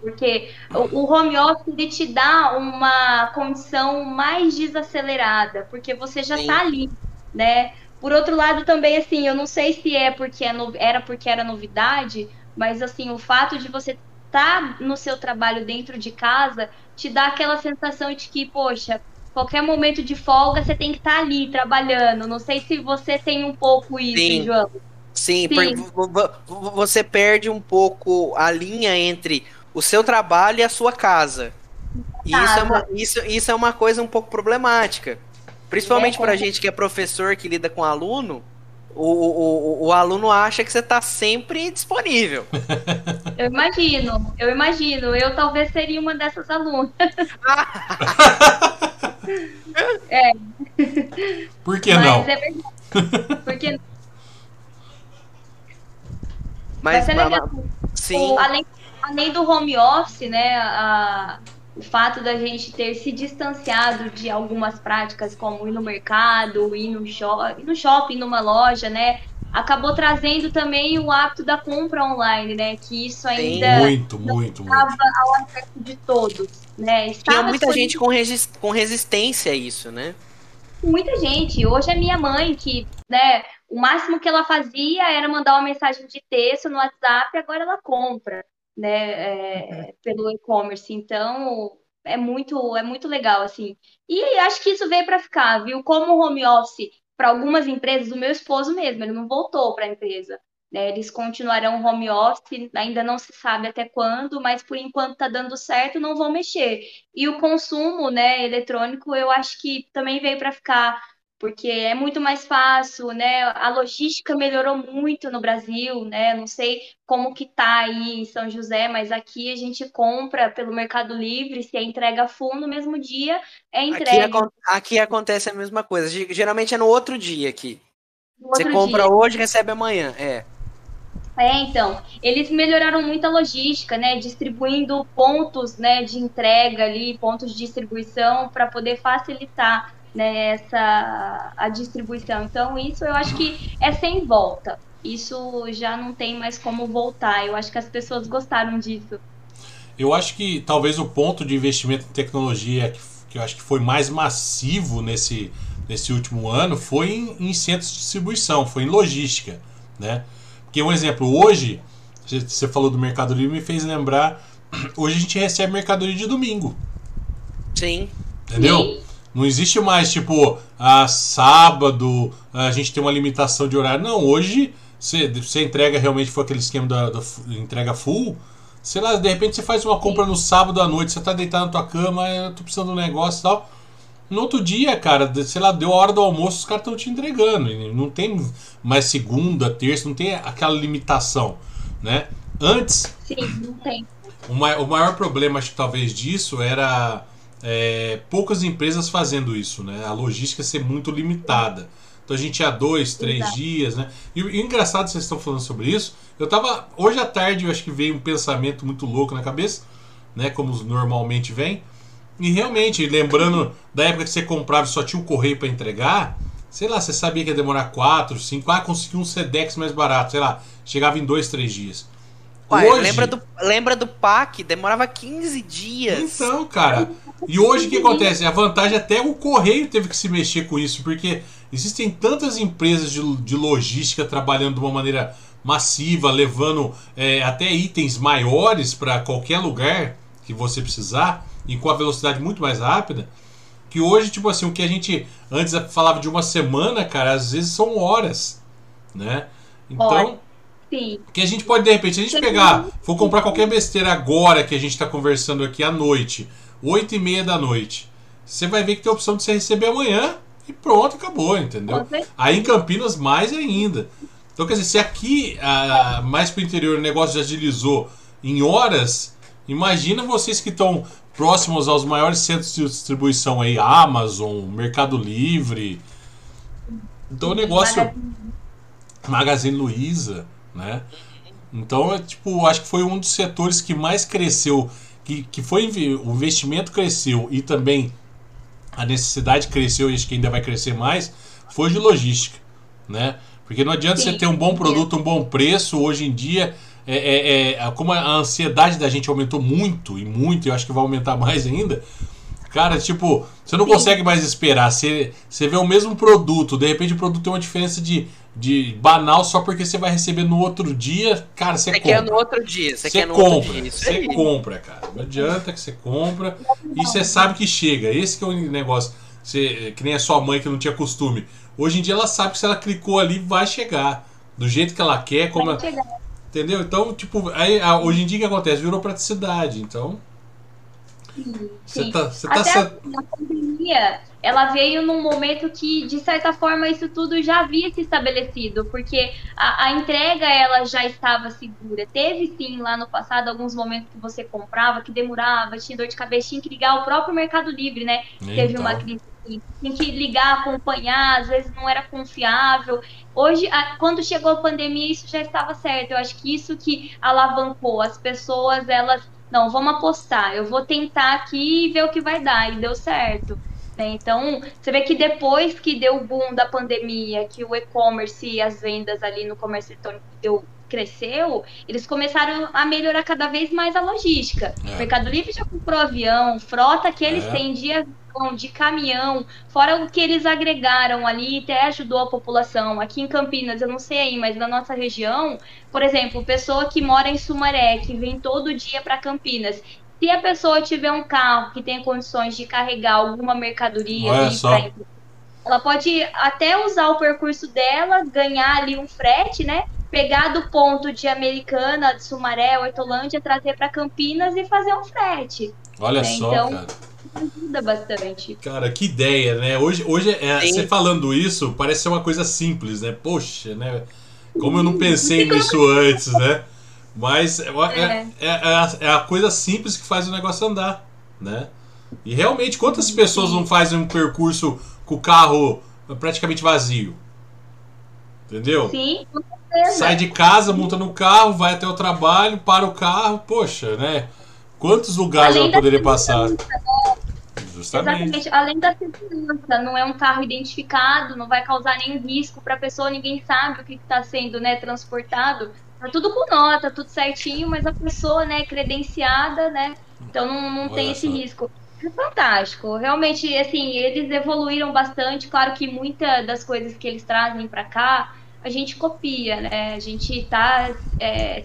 porque o home office ele te dá uma condição mais desacelerada, porque você já está ali, né? Por outro lado, também, assim, eu não sei se é porque é no... era porque era novidade, mas, assim, o fato de você estar tá no seu trabalho dentro de casa te dá aquela sensação de que, poxa, qualquer momento de folga você tem que estar tá ali trabalhando. Não sei se você tem um pouco isso, Sim. João. Sim, Sim. você perde um pouco a linha entre o seu trabalho e a sua casa. E isso é, uma, isso, isso é uma coisa um pouco problemática. Principalmente é, pra gente que é professor, que lida com aluno, o, o, o, aluno acha que você está sempre disponível. Eu imagino, eu imagino. Eu talvez seria uma dessas alunas. é. Por que Mas não? É verdade. Porque Mas, Vai ser legal. Sim. O, além, além do home office, né? A, o fato da gente ter se distanciado de algumas práticas como ir no mercado, ir no, shop, ir no shopping, numa loja, né? Acabou trazendo também o hábito da compra online, né? Que isso ainda muito, muito, estava muito. ao acesso de todos, né? Estava Tinha muita gente com, resist com resistência a isso, né? Muita gente. Hoje é minha mãe que, né? O máximo que ela fazia era mandar uma mensagem de texto no WhatsApp, agora ela compra né, é, pelo e-commerce. Então, é muito, é muito legal, assim. E acho que isso veio para ficar, viu? Como home office para algumas empresas, o meu esposo mesmo, ele não voltou para a empresa. Né? Eles continuarão home office, ainda não se sabe até quando, mas por enquanto está dando certo, não vão mexer. E o consumo né, eletrônico, eu acho que também veio para ficar porque é muito mais fácil, né? A logística melhorou muito no Brasil, né? Não sei como que tá aí em São José, mas aqui a gente compra pelo Mercado Livre, se é entrega full no mesmo dia, é entrega. Aqui, aqui acontece a mesma coisa. Geralmente é no outro dia aqui. No Você compra dia. hoje, recebe amanhã, é. É, então, eles melhoraram muito a logística, né, distribuindo pontos, né, de entrega ali, pontos de distribuição para poder facilitar, né, essa a distribuição. Então, isso eu acho que é sem volta. Isso já não tem mais como voltar. Eu acho que as pessoas gostaram disso. Eu acho que talvez o ponto de investimento em tecnologia que, que eu acho que foi mais massivo nesse, nesse último ano foi em, em centros de distribuição, foi em logística, né? Porque um exemplo, hoje, você falou do Mercado Livre, me fez lembrar. Hoje a gente recebe mercadoria de domingo. Sim. Entendeu? Sim. Não existe mais, tipo, a sábado, a gente tem uma limitação de horário. Não, hoje você, você entrega realmente foi aquele esquema da, da entrega full. Sei lá, de repente você faz uma compra no sábado à noite, você tá deitado na tua cama, eu tô precisando de um negócio e tal. No outro dia, cara, sei lá, deu a hora do almoço, os caras estão te entregando. Não tem mais segunda, terça, não tem aquela limitação, né? Antes, Sim, não tem. o maior problema, acho que talvez disso, era é, poucas empresas fazendo isso, né? A logística ser muito limitada. Então a gente tinha dois, três Exato. dias, né? E, o- e engraçado vocês estão falando sobre isso. Eu tava. Hoje à tarde eu acho que veio um pensamento muito louco na cabeça, né? Como normalmente vem. E realmente, lembrando da época que você comprava e só tinha o correio para entregar, sei lá, você sabia que ia demorar 4, 5, ah, consegui um Sedex mais barato, sei lá, chegava em 2, 3 dias. Ué, Hoje- lembra, do, lembra do PAC? Demorava 15 dias. Então, cara. E hoje o que acontece? A vantagem até o correio teve que se mexer com isso, porque existem tantas empresas de, de logística trabalhando de uma maneira massiva, levando é, até itens maiores para qualquer lugar que você precisar e com a velocidade muito mais rápida. Que hoje, tipo assim, o que a gente antes falava de uma semana, cara, às vezes são horas, né? Então. Sim. que a gente pode, de repente, se a gente pegar, for comprar qualquer besteira agora que a gente está conversando aqui à noite, 8 e meia da noite, você vai ver que tem a opção de você receber amanhã e pronto, acabou, entendeu? Aí em Campinas, mais ainda. Então, quer dizer, se aqui, ah, mais pro interior, o negócio já agilizou em horas, imagina vocês que estão próximos aos maiores centros de distribuição aí, Amazon, Mercado Livre. Então o negócio. Magazine Luiza, né? Então, é, tipo, acho que foi um dos setores que mais cresceu, que, que foi o investimento cresceu e também a necessidade cresceu e acho que ainda vai crescer mais, foi de logística, né? Porque não adianta Sim, você ter um bom produto, um bom preço, hoje em dia, é, é- é- como a ansiedade da gente aumentou muito e muito, eu acho que vai aumentar mais ainda, Cara, tipo, você não Sim. consegue mais esperar. Você, você vê o mesmo produto, de repente o produto tem uma diferença de, de banal só porque você vai receber no outro dia. Cara, você Você quer compra. no outro dia, você Você quer no outro compra, dia. Isso você aí. compra, cara. Não adianta que você compra e você sabe que chega. Esse que é o negócio. Você, que nem a sua mãe que não tinha costume. Hoje em dia ela sabe que se ela clicou ali, vai chegar. Do jeito que ela quer, como. Vai chegar. Entendeu? Então, tipo, aí, hoje em dia o que acontece? Virou praticidade. Então, Sim. tá. Você tá Até assim, a pandemia, ela veio num momento que, de certa forma, isso tudo já havia se estabelecido, porque a, a entrega ela já estava segura. Teve sim lá no passado alguns momentos que você comprava, que demorava, tinha dor de cabeça, tinha que ligar o próprio Mercado Livre, né? Teve Então. uma crise que tinha que ligar, acompanhar, às vezes não era confiável. Hoje, a- quando chegou a pandemia, isso já estava certo. Eu acho que isso que alavancou as pessoas, elas, não, vamos apostar, eu vou tentar aqui e ver o que vai dar, e deu certo. né? Então, você vê que depois que deu o boom da pandemia, que o e-commerce e as vendas ali no comércio eletrônico deu, cresceu, eles começaram a melhorar cada vez mais a logística. É. O Mercado Livre já comprou avião, frota que eles É. têm avião, de caminhão, fora o que eles agregaram ali, até ajudou a população. Aqui em Campinas, eu não sei aí, mas na nossa região, por exemplo, pessoa que mora em Sumaré, que vem todo dia para Campinas, se a pessoa tiver um carro que tenha condições de carregar alguma mercadoria ali só. pra ela pode até usar o percurso dela, ganhar ali um frete, né? Pegar do ponto de Americana, de Sumaré, Hortolândia, trazer para Campinas e fazer um frete. Olha É, só, então- cara. Ajuda bastante. Cara, que ideia, né? Hoje, hoje é, você falando isso, parece ser uma coisa simples, né? Poxa, né? Como eu não pensei nisso antes, né? Mas é, é, é, é a, é a coisa simples que faz o negócio andar, né? E realmente, quantas pessoas não fazem um percurso com o carro praticamente vazio? Entendeu? Sim, com certeza. sai de casa, monta no carro, vai até o trabalho, para o carro, poxa, né? Quantos lugares Além ela poderia passar? segurança, Justamente. Exatamente. Além da segurança, não é um carro identificado, não vai causar nenhum risco para a pessoa, ninguém sabe o que está sendo né, transportado. Tá tudo com nota, tudo certinho, mas a pessoa né, é credenciada, né? Então não, não tem esse risco. É fantástico. Realmente, assim, eles evoluíram bastante. Claro que muitas das coisas que eles trazem para cá, a gente copia, né? A gente está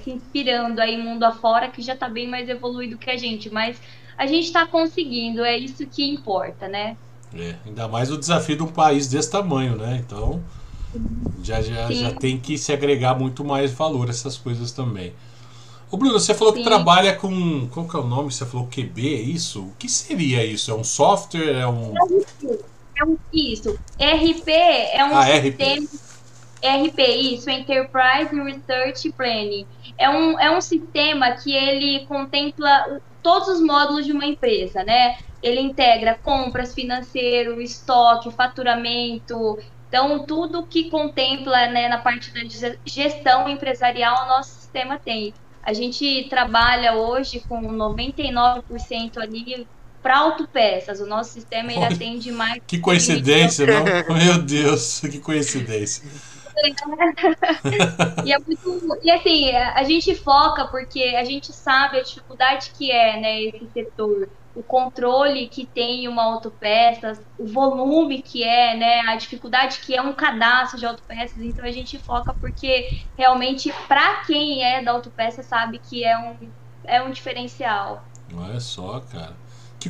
se inspirando aí mundo afora, que já está bem mais evoluído que a gente, mas a gente está conseguindo, é isso que importa, né? É, ainda mais o desafio de um país desse tamanho, né? Então já, já, Sim. já tem que se agregar muito mais valor a essas coisas também. Ô Bruno, você falou que Sim. trabalha com. Qual que é o nome? Você falou QB, é isso? O que seria isso? É um software? É um. É um, isso. RP é um Ah, RP. sistema. RP, isso, Enterprise Research Planning. É um, é um sistema que ele contempla todos os módulos de uma empresa, né? Ele integra compras, financeiro, estoque, faturamento. Então, tudo que contempla né, na parte da ge- gestão empresarial, o nosso sistema tem. A gente trabalha hoje com 99% ali para autopeças. O nosso sistema ele atende mais Que coincidência, não? Meu Deus, que coincidência. E é muito. E assim, a gente foca porque a gente sabe a dificuldade que é, né, esse setor. O controle que tem uma autopeças, o volume que é, né, a dificuldade que é um cadastro de autopeças. Então a gente foca porque realmente, para quem é da autopeça, sabe que é um, é um diferencial. Olha só, cara.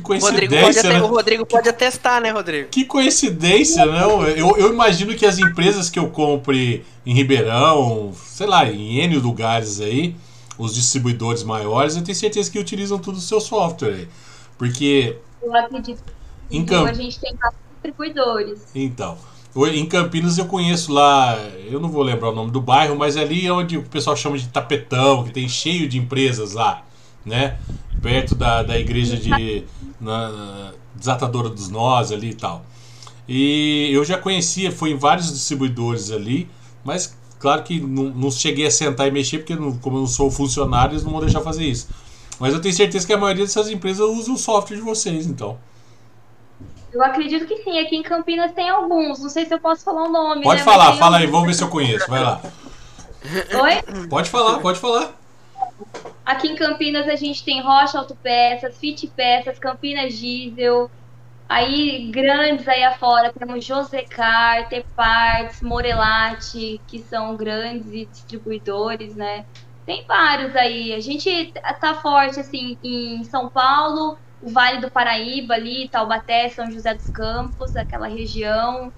Que O Rodrigo, pode coincidência, até, né? o Rodrigo pode atestar, né, Rodrigo? Que coincidência, não? Eu, eu imagino que as empresas que eu compre em Ribeirão, sei lá, em N lugares aí, os distribuidores maiores, eu tenho certeza que utilizam tudo o seu software aí. Porque, Eu acredito Em que campo. a gente tem distribuidores. então, em Campinas eu conheço lá, eu não vou lembrar o nome do bairro, mas ali é onde o pessoal chama de tapetão, que tem cheio de empresas lá, né? Perto da, da igreja de na, na Desatadora dos Nós ali e tal. E eu já conhecia, fui em vários distribuidores ali, mas claro que não, não cheguei a sentar e mexer, porque não- como eu não sou funcionário, eles não vão deixar fazer isso. Mas eu tenho certeza que a maioria dessas empresas usa o software de vocês, então. Eu acredito que sim. Aqui em Campinas tem alguns. Não sei se eu posso falar o nome. Pode né, falar, fala aí, vamos ver se eu conheço, vai lá. Oi? Pode falar, pode falar. Aqui em Campinas a gente tem Rocha Autopeças, Fit Peças, Campinas Diesel. Aí, grandes aí afora, temos Josecar, T-Parts, Morelati, que são grandes e distribuidores, né? Tem vários aí. A gente tá forte, assim, em São Paulo, o Vale do Paraíba ali, Taubaté, São José dos Campos, aquela região.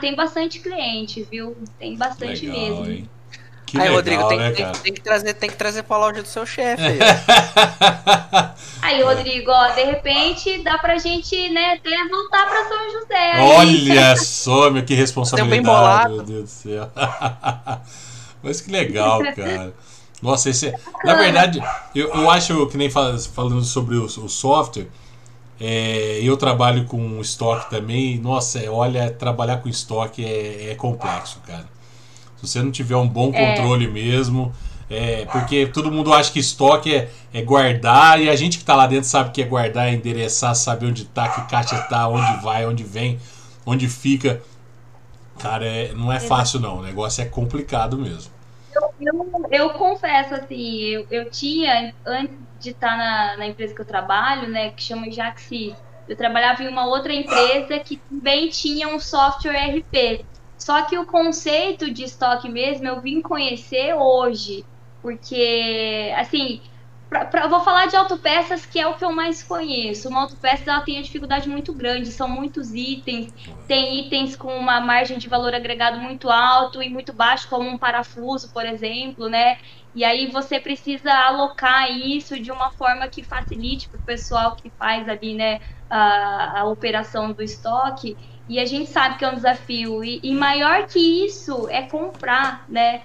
Tem bastante cliente, viu? Tem bastante Legal, mesmo. hein? Que aí, legal, Rodrigo, tem, né, tem- cara? tem que trazer, tem que trazer pra loja do seu chefe. aí. Aí, Rodrigo, ó, de repente dá pra gente, né, até voltar pra São José. aí. Olha só, meu, que responsabilidade, bem bolado. meu Deus do céu. Mas que legal, cara. Nossa, esse é... Na verdade, eu, eu acho que nem fal- falando sobre o, o software, é, eu trabalho com estoque também. Nossa, é, olha, trabalhar com estoque é, é complexo, cara. Se você não tiver um bom É. controle mesmo, é, porque todo mundo acha que estoque é, é guardar, e a gente que tá lá dentro sabe que é guardar, é endereçar, saber onde tá, que caixa tá, onde vai, onde vem, onde fica. Cara, é- não é fácil não, o negócio é complicado mesmo. Eu, eu confesso, assim, eu, eu tinha, antes de estar na, na empresa que eu trabalho, né, que chama Jaxis, eu trabalhava em uma outra empresa que também tinha um software RP. Só que o conceito de estoque mesmo eu vim conhecer hoje, porque, assim, pra, pra- vou falar de autopeças, que é o que eu mais conheço. Uma autopeça ela tem uma dificuldade muito grande, são muitos itens, tem itens com uma margem de valor agregado muito alto e muito baixo, como um parafuso, por exemplo, né? E aí você precisa alocar isso de uma forma que facilite para o pessoal que faz ali, né, a, a operação do estoque. E a gente sabe que é um desafio. E, e maior que isso é comprar, né?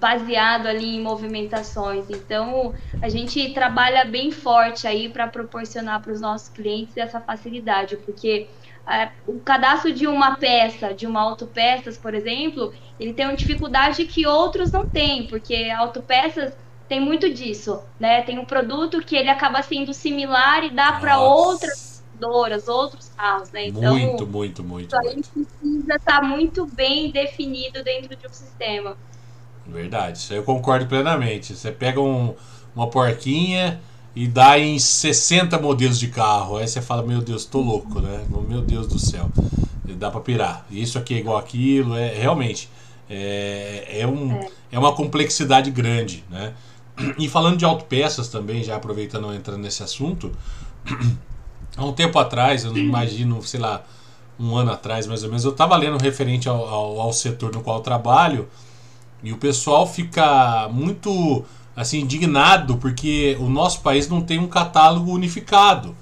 Baseado ali em movimentações. Então, a gente trabalha bem forte aí para proporcionar para os nossos clientes essa facilidade, porque é, o cadastro de uma peça, de uma autopeças, por exemplo, ele tem uma dificuldade que outros não têm, porque autopeças tem muito disso, né? Tem um produto que ele acaba sendo similar e dá para outras outros carros, né? Então, muito, muito, muito. Isso aí precisa estar tá muito bem definido dentro de um sistema. Verdade, isso eu concordo plenamente. Você pega um, uma porquinha e dá em 60 modelos de carro. Aí você fala, meu Deus, tô louco, né? Meu Deus do céu. Dá para pirar. Isso aqui é igual aquilo. É, realmente, é, é, um, é. é uma complexidade grande, né? E falando de autopeças também, já aproveitando entrando nesse assunto, há um tempo atrás, eu não imagino, sei lá, um ano atrás mais ou menos, eu estava lendo referente ao, ao, ao, setor no qual eu trabalho e o pessoal fica muito assim indignado porque o nosso país não tem um catálogo unificado.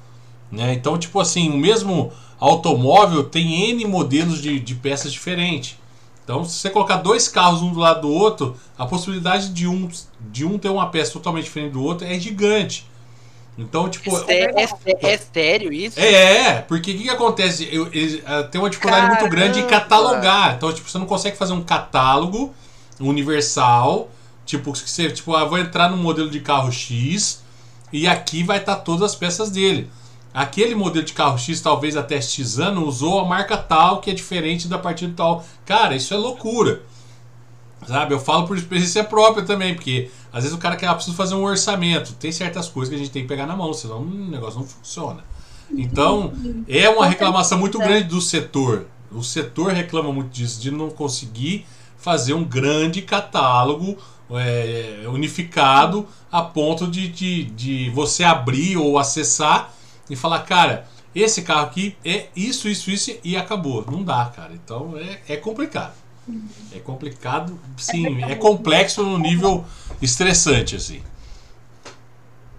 Né? Então, tipo assim, o mesmo automóvel tem N modelos de, de peças diferentes. Então, se você colocar dois carros um do lado do outro, a possibilidade de um, de um ter uma peça totalmente diferente do outro é gigante. Então, tipo. É, é, é, é sério isso? É, porque o que, que, acontece? Eu, eu, eu, tem uma dificuldade Caramba. muito grande em catalogar. Então, tipo, você não consegue fazer um catálogo universal. Tipo, você, tipo, ah, vou entrar no modelo de carro X e aqui vai estar tá todas as peças dele. Aquele modelo de carro X, talvez até X ano, usou a marca tal que é diferente da partida tal. Cara, isso é loucura. Sabe? Eu falo por experiência própria também, porque às vezes o cara quer, ah, preciso fazer um orçamento. Tem certas coisas que a gente tem que pegar na mão, senão o negócio não funciona. Então, é uma reclamação muito grande do setor. O setor reclama muito disso, de não conseguir fazer um grande catálogo é, unificado a ponto de, de, de você abrir ou acessar e falar, cara, esse carro aqui é isso, isso, isso e acabou. Não dá, cara. Então é, é complicado. É complicado, sim, é complexo no nível estressante, assim.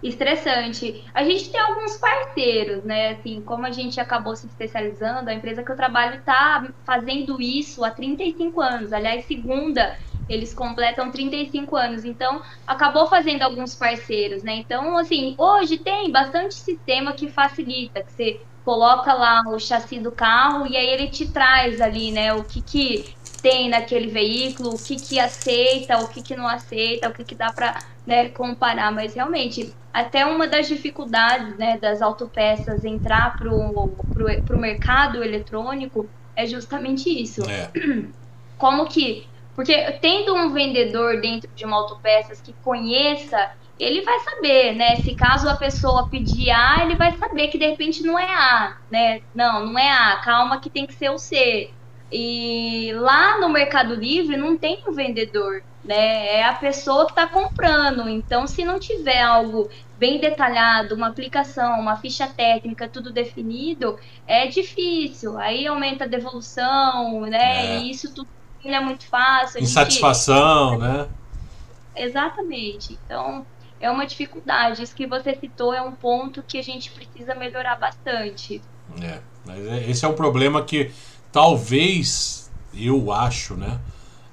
Estressante. A gente tem alguns parceiros, né? Assim, como a gente acabou se especializando, a empresa que eu trabalho está fazendo isso há 35 anos. Aliás, segunda eles completam 35 anos, então acabou fazendo alguns parceiros, né? Então, assim, hoje tem bastante sistema que facilita, que você coloca lá o chassi do carro e aí ele te traz ali, né, o que que tem naquele veículo, o que que aceita, o que que não aceita, o que que dá para né, comparar, mas realmente até uma das dificuldades, né, das autopeças entrar pro, pro mercado eletrônico é justamente isso. É. Como que porque tendo um vendedor dentro de uma autopeças que conheça, ele vai saber, né? Se caso a pessoa pedir A, ele vai saber que de repente não é A, né? Não, não é A, calma que tem que ser o C. E lá no Mercado Livre não tem um vendedor, né? É a pessoa que está comprando. Então, se não tiver algo bem detalhado, uma aplicação, uma ficha técnica, tudo definido, é difícil. Aí aumenta a devolução, né? É. E isso tudo é muito fácil. Insatisfação, gente... né? Exatamente. Então, é uma dificuldade. Isso que você citou é um ponto que a gente precisa melhorar bastante. É, mas é, esse é um problema que talvez, eu acho, né?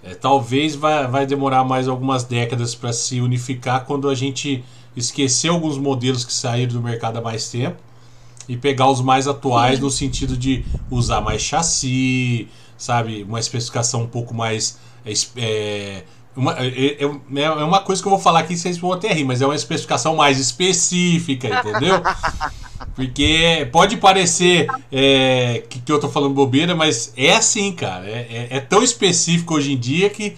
É, talvez vai, vai demorar mais algumas décadas para se unificar quando a gente esquecer alguns modelos que saíram do mercado há mais tempo e pegar os mais atuais Sim. no sentido de usar mais chassi, sabe? Uma especificação um pouco mais. É, é uma, é, é, é, é, uma coisa que eu vou falar aqui, vocês vão até rir, mas é uma especificação mais específica, entendeu? Porque pode parecer é, que, que, eu tô falando bobeira, mas é assim, cara. É, é, é, tão específico hoje em dia que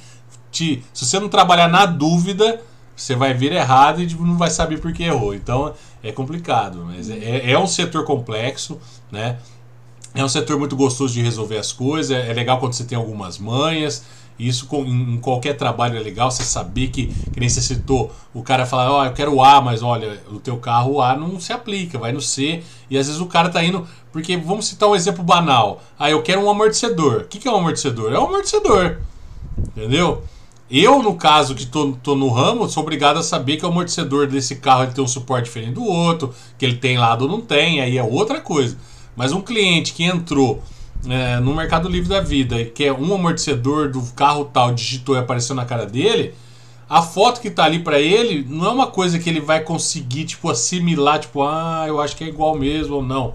te, se você não trabalhar na dúvida, você vai vir errado e tipo, não vai saber por que errou. Então é complicado. Mas é, é um setor complexo, né? É um setor muito gostoso de resolver as coisas. É legal quando você tem algumas manhas. Isso em qualquer trabalho é legal, você saber que, que nem você citou, o cara fala, ó, oh, eu quero o A, mas olha, o teu carro o A não se aplica, vai no C. E às vezes o cara tá indo. Porque vamos citar um exemplo banal. Ah, eu quero um amortecedor. O que, que é um amortecedor? É um amortecedor. Entendeu? Eu, no caso que tô, tô no ramo, sou obrigado a saber que o amortecedor desse carro ele tem um suporte diferente do outro, que ele tem lado ou não tem, aí é outra coisa. Mas um cliente que entrou é, no Mercado Livre da Vida e quer um amortecedor do carro tal, digitou e apareceu na cara dele, a foto que tá ali para ele não é uma coisa que ele vai conseguir, tipo, assimilar, tipo, ah, eu acho que é igual mesmo ou não.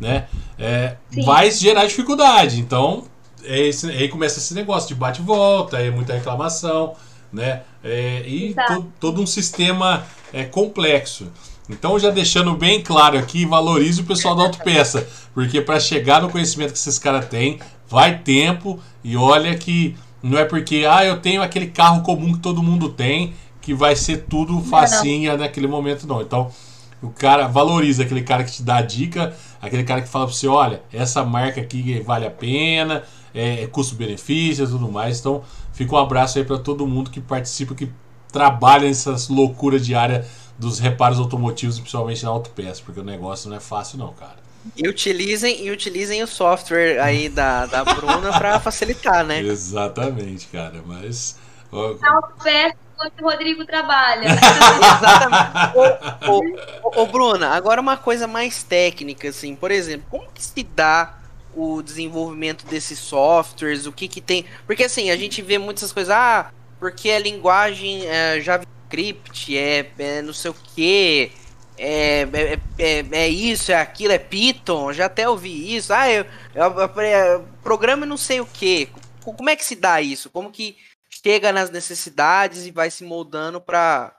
né? É, vai gerar dificuldade. Então, é esse, aí começa esse negócio de bate e volta, é muita reclamação, né? É, e to, todo um sistema é, complexo. Então, já deixando bem claro aqui, valorize o pessoal da autopeça, porque para chegar no conhecimento que esses caras têm, vai tempo e olha que não é porque ah, eu tenho aquele carro comum que todo mundo tem que vai ser tudo facinha naquele momento não. Então, o cara valoriza aquele cara que te dá a dica, aquele cara que fala para você, olha, essa marca aqui vale a pena, é, é custo-benefício e tudo mais. Então, fica um abraço aí para todo mundo que participa, que trabalha nessas loucuras diárias dos reparos automotivos, principalmente na autopeça, porque o negócio não é fácil não, cara. E utilizem, e utilizem o software aí da, da Bruna para facilitar, né? Exatamente, cara, mas... Na autopeça o Rodrigo trabalha. Exatamente. ô, ô, ô, Bruna, agora uma coisa mais técnica, assim, por exemplo, como que se dá o desenvolvimento desses softwares, o que que tem... Porque assim, a gente vê muitas coisas, ah, porque a linguagem é, JavaScript é, é não sei o que, é, é, é, é, isso, é aquilo, é Python, já até ouvi isso, ah, eu, eu, eu, programa não sei o que. Como é que se dá isso? Como que chega nas necessidades e vai se moldando para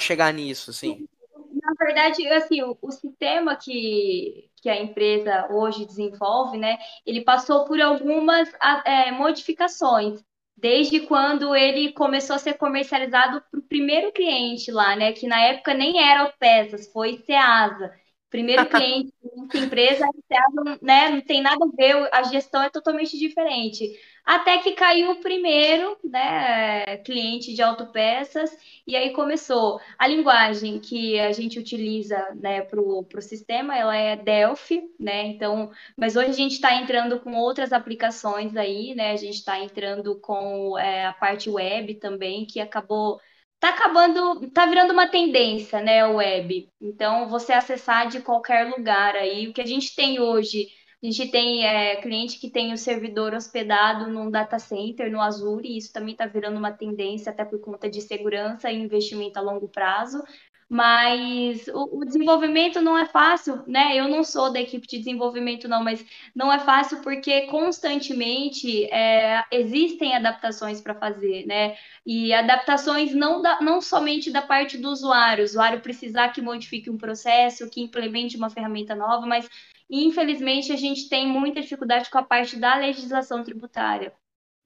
chegar nisso, assim? Na verdade, assim, o, o sistema que, que a empresa hoje desenvolve, né, ele passou por algumas é, modificações desde quando ele começou a ser comercializado para o primeiro cliente lá, né? Que na época nem era o Pesas, foi Ceasa. Primeiro cliente da empresa, Ceasa, né? Não tem nada a ver, a gestão é totalmente diferente. Até que caiu o primeiro, né, cliente de autopeças, e aí começou. A linguagem que a gente utiliza, né, para o sistema, ela é Delphi, né, então, mas hoje a gente está entrando com outras aplicações aí, né, a gente está entrando com é, a parte web também, que acabou tá acabando, tá virando uma tendência, né, web. Então, você acessar de qualquer lugar aí, o que a gente tem hoje a gente tem é, cliente que tem o servidor hospedado num data center, no Azure, e isso também está virando uma tendência, até por conta de segurança e investimento a longo prazo. Mas o, o, desenvolvimento não é fácil, né? Eu não sou da equipe de desenvolvimento, não, mas não é fácil porque constantemente é, existem adaptações para fazer, né? E adaptações não, da, não somente da parte do usuário, o usuário precisar que modifique um processo, que implemente uma ferramenta nova, mas infelizmente, a gente tem muita dificuldade com a parte da legislação tributária.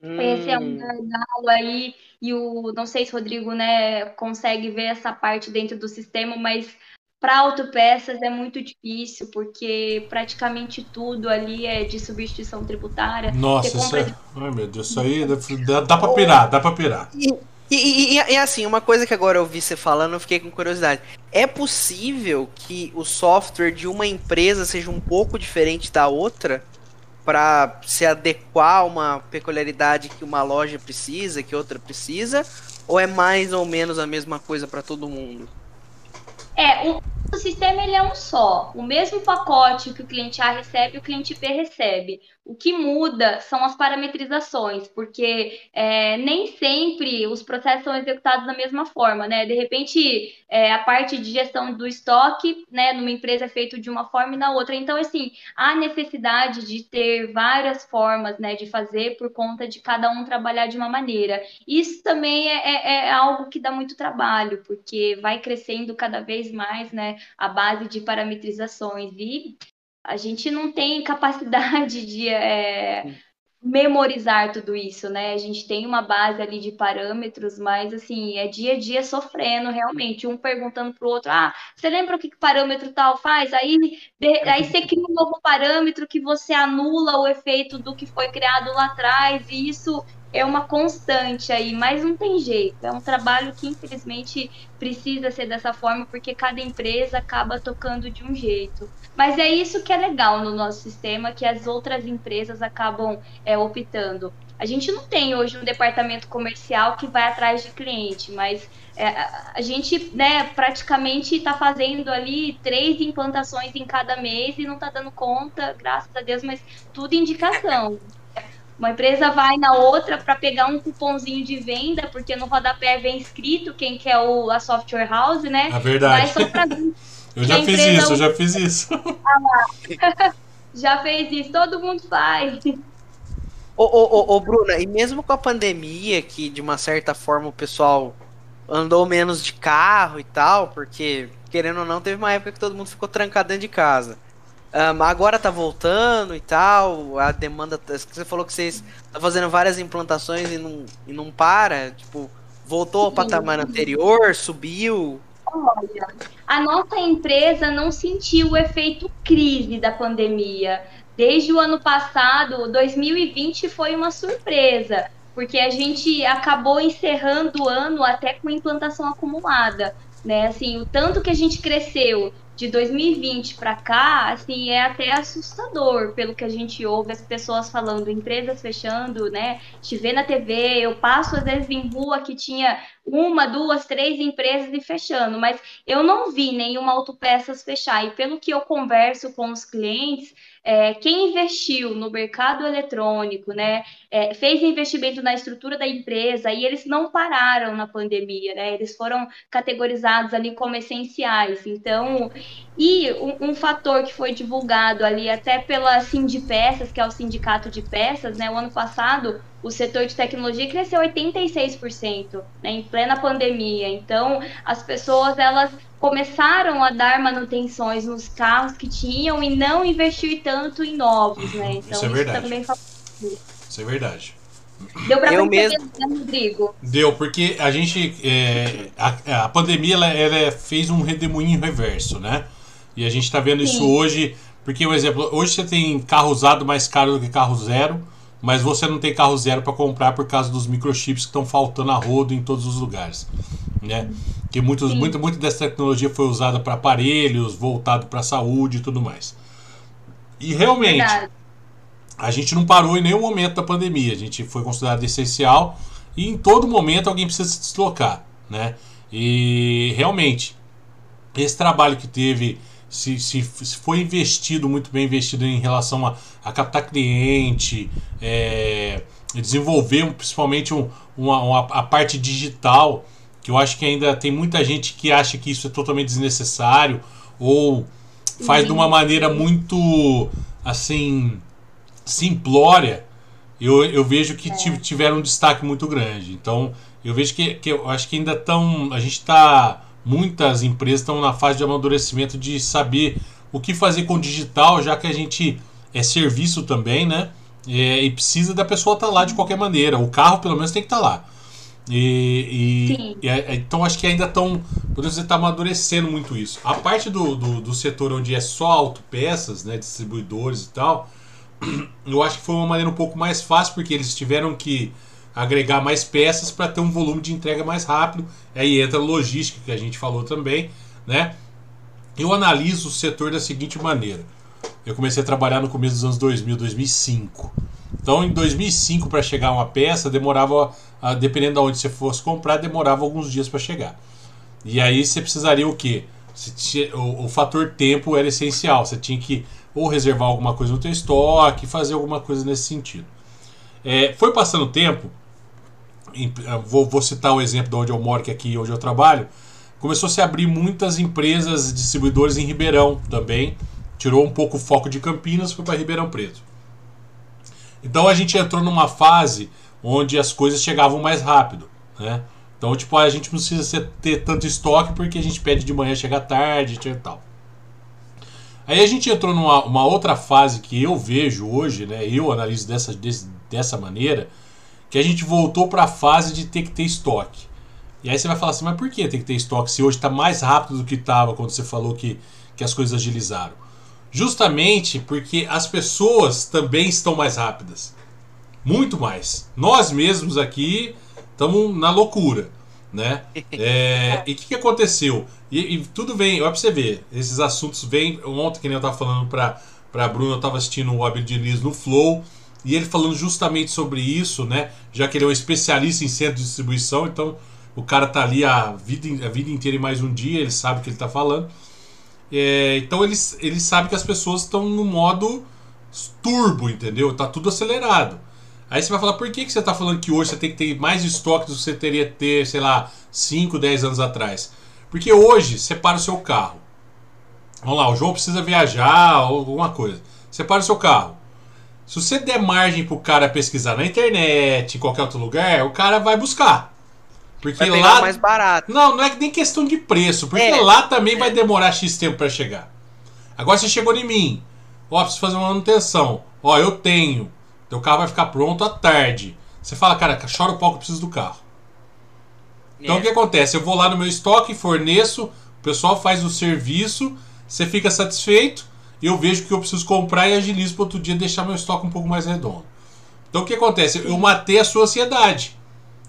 Hum. Esse é um gargalo aí, e o não sei se o Rodrigo né, consegue ver essa parte dentro do sistema, mas para autopeças é muito difícil, porque praticamente tudo ali é de substituição tributária. Nossa, isso é... Ai, meu Deus, isso aí dá, dá para pirar, dá para pirar. E, e, e, e, assim, uma coisa que agora eu vi você falando, eu fiquei com curiosidade. É possível que o software de uma empresa seja um pouco diferente da outra para se adequar a uma peculiaridade que uma loja precisa, que outra precisa? Ou é mais ou menos a mesma coisa para todo mundo? É, o, o sistema ele é um só. O mesmo pacote que o cliente A recebe, o cliente B recebe. O que muda são as parametrizações, porque é, nem sempre os processos são executados da mesma forma, né? De repente, é, a parte de gestão do estoque, né, numa empresa é feito de uma forma e na outra. Então, assim, há necessidade de ter várias formas, né, de fazer por conta de cada um trabalhar de uma maneira. Isso também é, é, é algo que dá muito trabalho, porque vai crescendo cada vez mais, né, a base de parametrizações e a gente não tem capacidade de é, memorizar tudo isso, né? A gente tem uma base ali de parâmetros, mas assim, é dia a dia sofrendo realmente, um perguntando pro outro, ah, você lembra o que, que parâmetro tal faz? Aí, de, aí você cria um novo parâmetro que você anula o efeito do que foi criado lá atrás, e isso é uma constante aí, mas não tem jeito. É um trabalho que infelizmente precisa ser dessa forma, porque cada empresa acaba tocando de um jeito. Mas é isso que é legal no nosso sistema, que as outras empresas acabam é, optando. A gente não tem hoje um departamento comercial que vai atrás de cliente, mas é, a gente né, praticamente está fazendo ali três implantações em cada mês e não está dando conta, graças a Deus, mas tudo indicação. Uma empresa vai na outra para pegar um cupomzinho de venda, porque no rodapé vem escrito quem quer o, a software house, né? É verdade. Vai só pra eu já fiz isso, eu já fiz isso. Ah já fez isso, todo mundo faz. Ô, ô, ô, ô, Bruna, e mesmo com a pandemia, que de uma certa forma o pessoal andou menos de carro e tal, porque, querendo ou não, teve uma época que todo mundo ficou trancado dentro de casa. Um, agora tá voltando e tal, a demanda. Você falou que vocês estão fazendo várias implantações e não, e não para, tipo, voltou ao patamar anterior, subiu. Olha, a nossa empresa não sentiu o efeito crise da pandemia. Desde o ano passado, 2020 foi uma surpresa, porque a gente acabou encerrando o ano até com implantação acumulada, né? Assim, o tanto que a gente cresceu de 2020 para cá, assim, é até assustador pelo que a gente ouve as pessoas falando, empresas fechando, né? Te vê na TV, eu passo às vezes em rua que tinha uma, duas, três empresas e fechando, mas eu não vi nenhuma autopeças fechar. E pelo que eu converso com os clientes, é, quem investiu no mercado eletrônico, né, é, fez investimento na estrutura da empresa e eles não pararam na pandemia, né, eles foram categorizados ali como essenciais. Então, e um, um fator que foi divulgado ali até pela Sindpeças, que é o sindicato de peças, né, o ano passado o setor de tecnologia cresceu 86%, né, em plena pandemia. Então, as pessoas elas começaram a dar manutenções nos carros que tinham e não investir tanto em novos, né? Então, isso é verdade. também Isso é verdade. Deu para perceber, mesmo... né, Rodrigo? Deu, porque a gente. É, a, a, pandemia ela, ela, fez um redemoinho reverso, né? E a gente está vendo Sim. isso hoje. Porque, por exemplo, hoje você tem carro usado mais caro do que carro zero mas você não tem carro zero para comprar por causa dos microchips que estão faltando a rodo em todos os lugares, né? Que muitos, muito, muito dessa tecnologia foi usada para aparelhos, voltado para a saúde e tudo mais. E realmente, Verdade. A gente não parou em nenhum momento da pandemia. A gente foi considerado essencial e em todo momento alguém precisa se deslocar, né? E realmente, esse trabalho que teve se, se, se foi investido, muito bem investido em relação a, a captar cliente, é, desenvolver principalmente um, uma, uma, a parte digital, que eu acho que ainda tem muita gente que acha que isso é totalmente desnecessário ou faz de uma maneira muito assim simplória. Eu, eu vejo que é. tiveram um destaque muito grande. Então, eu vejo que, que eu acho que ainda estão. A gente está muitas empresas estão na fase de amadurecimento de saber o que fazer com o digital, já que a gente é serviço também, né? É, e precisa da pessoa estar tá lá de qualquer maneira. O carro, pelo menos, tem que estar tá lá. E, e, e, é, então acho que ainda estão. Podemos dizer, está amadurecendo muito isso. A parte do, do, do, setor onde é só autopeças, né? Distribuidores e tal, eu acho que foi uma maneira um pouco mais fácil, porque eles tiveram que agregar mais peças para ter um volume de entrega mais rápido. Aí entra a logística que a gente falou também, né? Eu analiso o setor da seguinte maneira. Eu comecei a trabalhar no começo dos anos 2000, 2005. Então, em 2005 para chegar uma peça demorava, dependendo de onde você fosse comprar, demorava alguns dias para chegar. E aí você precisaria o quê? O fator tempo era essencial. Você tinha que ou reservar alguma coisa no teu estoque, fazer alguma coisa nesse sentido. É, foi passando o tempo, vou, vou citar o exemplo de onde eu moro, que é aqui onde eu trabalho, começou a se abrir muitas empresas distribuidores em Ribeirão também. Tirou um pouco o foco de Campinas, foi para Ribeirão Preto. Então a gente entrou numa fase onde as coisas chegavam mais rápido, né? Então, tipo, a gente não precisa ter tanto estoque porque a gente pede de manhã, chega tarde e tal. Aí a gente entrou numa uma outra fase que eu vejo hoje, né? Eu analiso dessa, dessa maneira, que a gente voltou para a fase de ter que ter estoque. E aí você vai falar assim, mas por que tem que ter estoque se hoje está mais rápido do que estava quando você falou que, que as coisas agilizaram? Justamente porque as pessoas também estão mais rápidas. Muito mais. Nós mesmos aqui estamos na loucura. Né? É, e o que, que, aconteceu? E, e, tudo vem, olha pra você ver, esses assuntos vêm. Ontem, que nem eu estava falando para a Bruna, eu estava assistindo o Abel Diniz no Flow. E ele falando justamente sobre isso, né? Já que ele é um especialista em centro de distribuição, então o cara tá ali a vida, a vida inteira e mais um dia, ele sabe o que ele tá falando. É, então ele, ele sabe que as pessoas estão no modo turbo, entendeu? Tá tudo acelerado. Aí você vai falar, por que, que você está falando que hoje você tem que ter mais estoque do que você teria que ter, sei lá, 5, 10 anos atrás? Porque hoje você para o seu carro. Vamos lá, o João precisa viajar ou alguma coisa. Você para o seu carro. Se você der margem pro cara pesquisar na internet, em qualquer outro lugar, o cara vai buscar. Porque Vai lá. mais barato. Não, não é nem questão de preço, porque É, lá também vai demorar X tempo para chegar. Agora você chegou em mim. Ó, preciso fazer uma manutenção. Ó, eu tenho. Teu carro vai ficar pronto à tarde. Você fala, cara, chora o pau que eu preciso do carro. Então É. o que acontece? Eu vou lá no meu estoque, forneço, o pessoal faz o serviço, você fica satisfeito, eu vejo que eu preciso comprar e agilizo para outro dia deixar meu estoque um pouco mais redondo. Então o que acontece? Eu matei a sua ansiedade.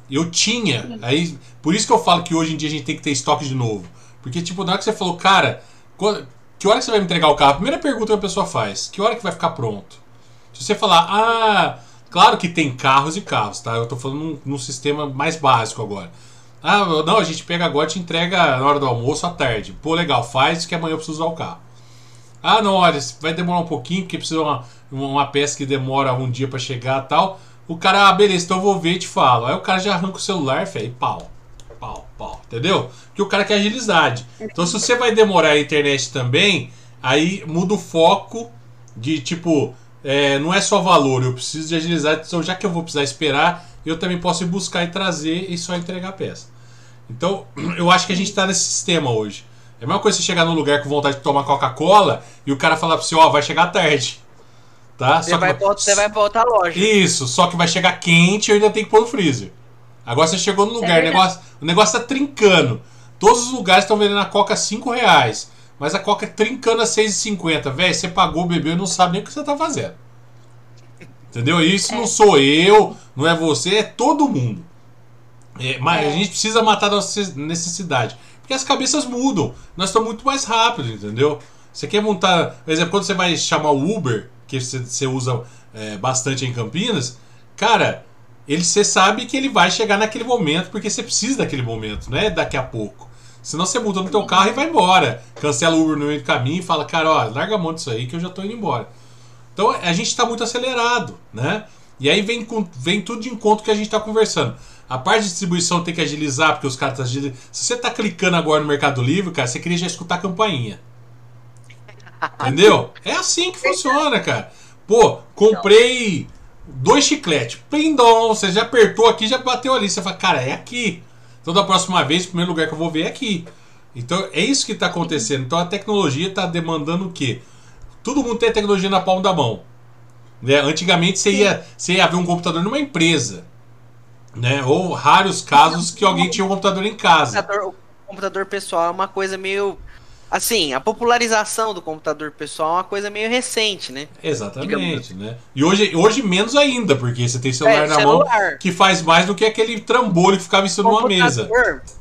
Eu tinha. Aí, por isso que eu falo que hoje em dia a gente tem que ter estoque de novo. Porque, tipo, na hora que você falou, cara, que hora que você vai me entregar o carro? A primeira pergunta que a pessoa faz: que hora que vai ficar pronto? Se você falar, ah, claro que tem carros e carros, tá? Eu tô falando num, num sistema mais básico agora. Ah, não, a gente pega agora e te entrega na hora do almoço à tarde. Pô, legal, faz que amanhã eu preciso usar o carro. Ah, não, olha, vai demorar um pouquinho, porque precisa uma, uma peça que demora um dia pra chegar tal. O cara, ah, beleza, então eu vou ver e te falo. Aí o cara já arranca o celular, fé, e pau. Pau, pau, entendeu? Porque o cara quer agilidade. Então se você vai demorar a internet também, aí muda o foco de tipo, é, não é só valor, eu preciso de agilidade, então já que eu vou precisar esperar, eu também posso ir buscar e trazer e só entregar a peça. Então, eu acho que a gente tá nesse sistema hoje. É a mesma coisa você chegar num lugar com vontade de tomar Coca-Cola e o cara falar pra você, ó, vai chegar tarde. Tá? Você vai, pra outra- você vai pra outra loja. Isso, só que vai chegar quente e eu ainda tem que pôr no freezer. Agora você chegou no lugar, o, verdade. negócio, o negócio tá trincando. Todos os lugares estão vendendo a Coca a 5 reais. Mas a Coca é trincando a 6,50. Velho, você pagou, bebeu e não sabe nem o que você tá fazendo. Entendeu? Isso não sou eu, não é você, é todo mundo. É, mas a gente precisa matar a nossa necessidade. Porque as cabeças mudam. Nós estamos muito mais rápido, entendeu? Você quer montar. Por exemplo, quando você vai chamar o Uber, que você, você usa é, bastante em Campinas, cara, ele você sabe que ele vai chegar naquele momento, porque você precisa daquele momento, né? Daqui a pouco. Senão você muda no teu carro e vai embora. Cancela o Uber no meio do caminho e fala, cara, ó, larga a mão disso aí que eu já tô indo embora. Então a gente está muito acelerado, né? E aí vem, vem tudo de encontro que a gente está conversando. A parte de distribuição tem que agilizar, porque os caras estão agilizando. Se você tá clicando agora no Mercado Livre, cara, você queria já escutar a campainha. Entendeu? É assim que funciona, cara. Pô, comprei dois chicletes. Pindom, você já apertou aqui, já bateu ali. Você fala, cara, é aqui. Então da próxima vez, o primeiro lugar que eu vou ver é aqui. Então é isso que está acontecendo. Então a tecnologia está demandando o quê? Todo mundo tem a tecnologia na palma da mão. Né? Antigamente você ia, você ia ver um computador numa empresa. Né? Ou raros casos que alguém tinha um computador em O casa. computador, o computador pessoal é uma coisa meio. Assim, a popularização do computador pessoal é uma coisa meio recente, né? Exatamente, né? E hoje, hoje menos ainda, porque você tem celular É, na celular. mão que faz mais do que aquele trambolho que ficava em cima de uma mesa.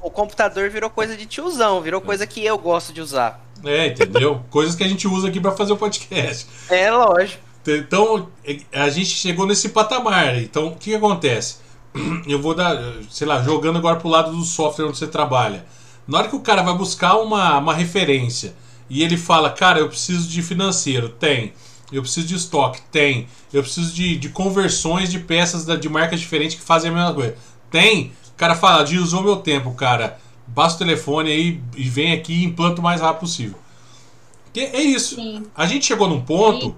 O computador virou coisa de tiozão, virou coisa que eu gosto de usar. É, entendeu? Coisas que a gente usa aqui para fazer o podcast. É lógico. Então, a gente chegou nesse patamar. Então, o que, que acontece? Eu vou dar, sei lá, jogando agora pro lado do software onde você trabalha. Na hora que o cara vai buscar uma, uma referência e ele fala, cara, eu preciso de financeiro, tem. Eu preciso de estoque, tem. Eu preciso de, de conversões de peças da- de marcas diferentes que fazem a mesma coisa. Tem. O cara fala, de usou meu tempo, cara. Basta o telefone aí e vem aqui e implanta o mais rápido possível. Que é isso. Sim. A gente chegou num ponto. Sim.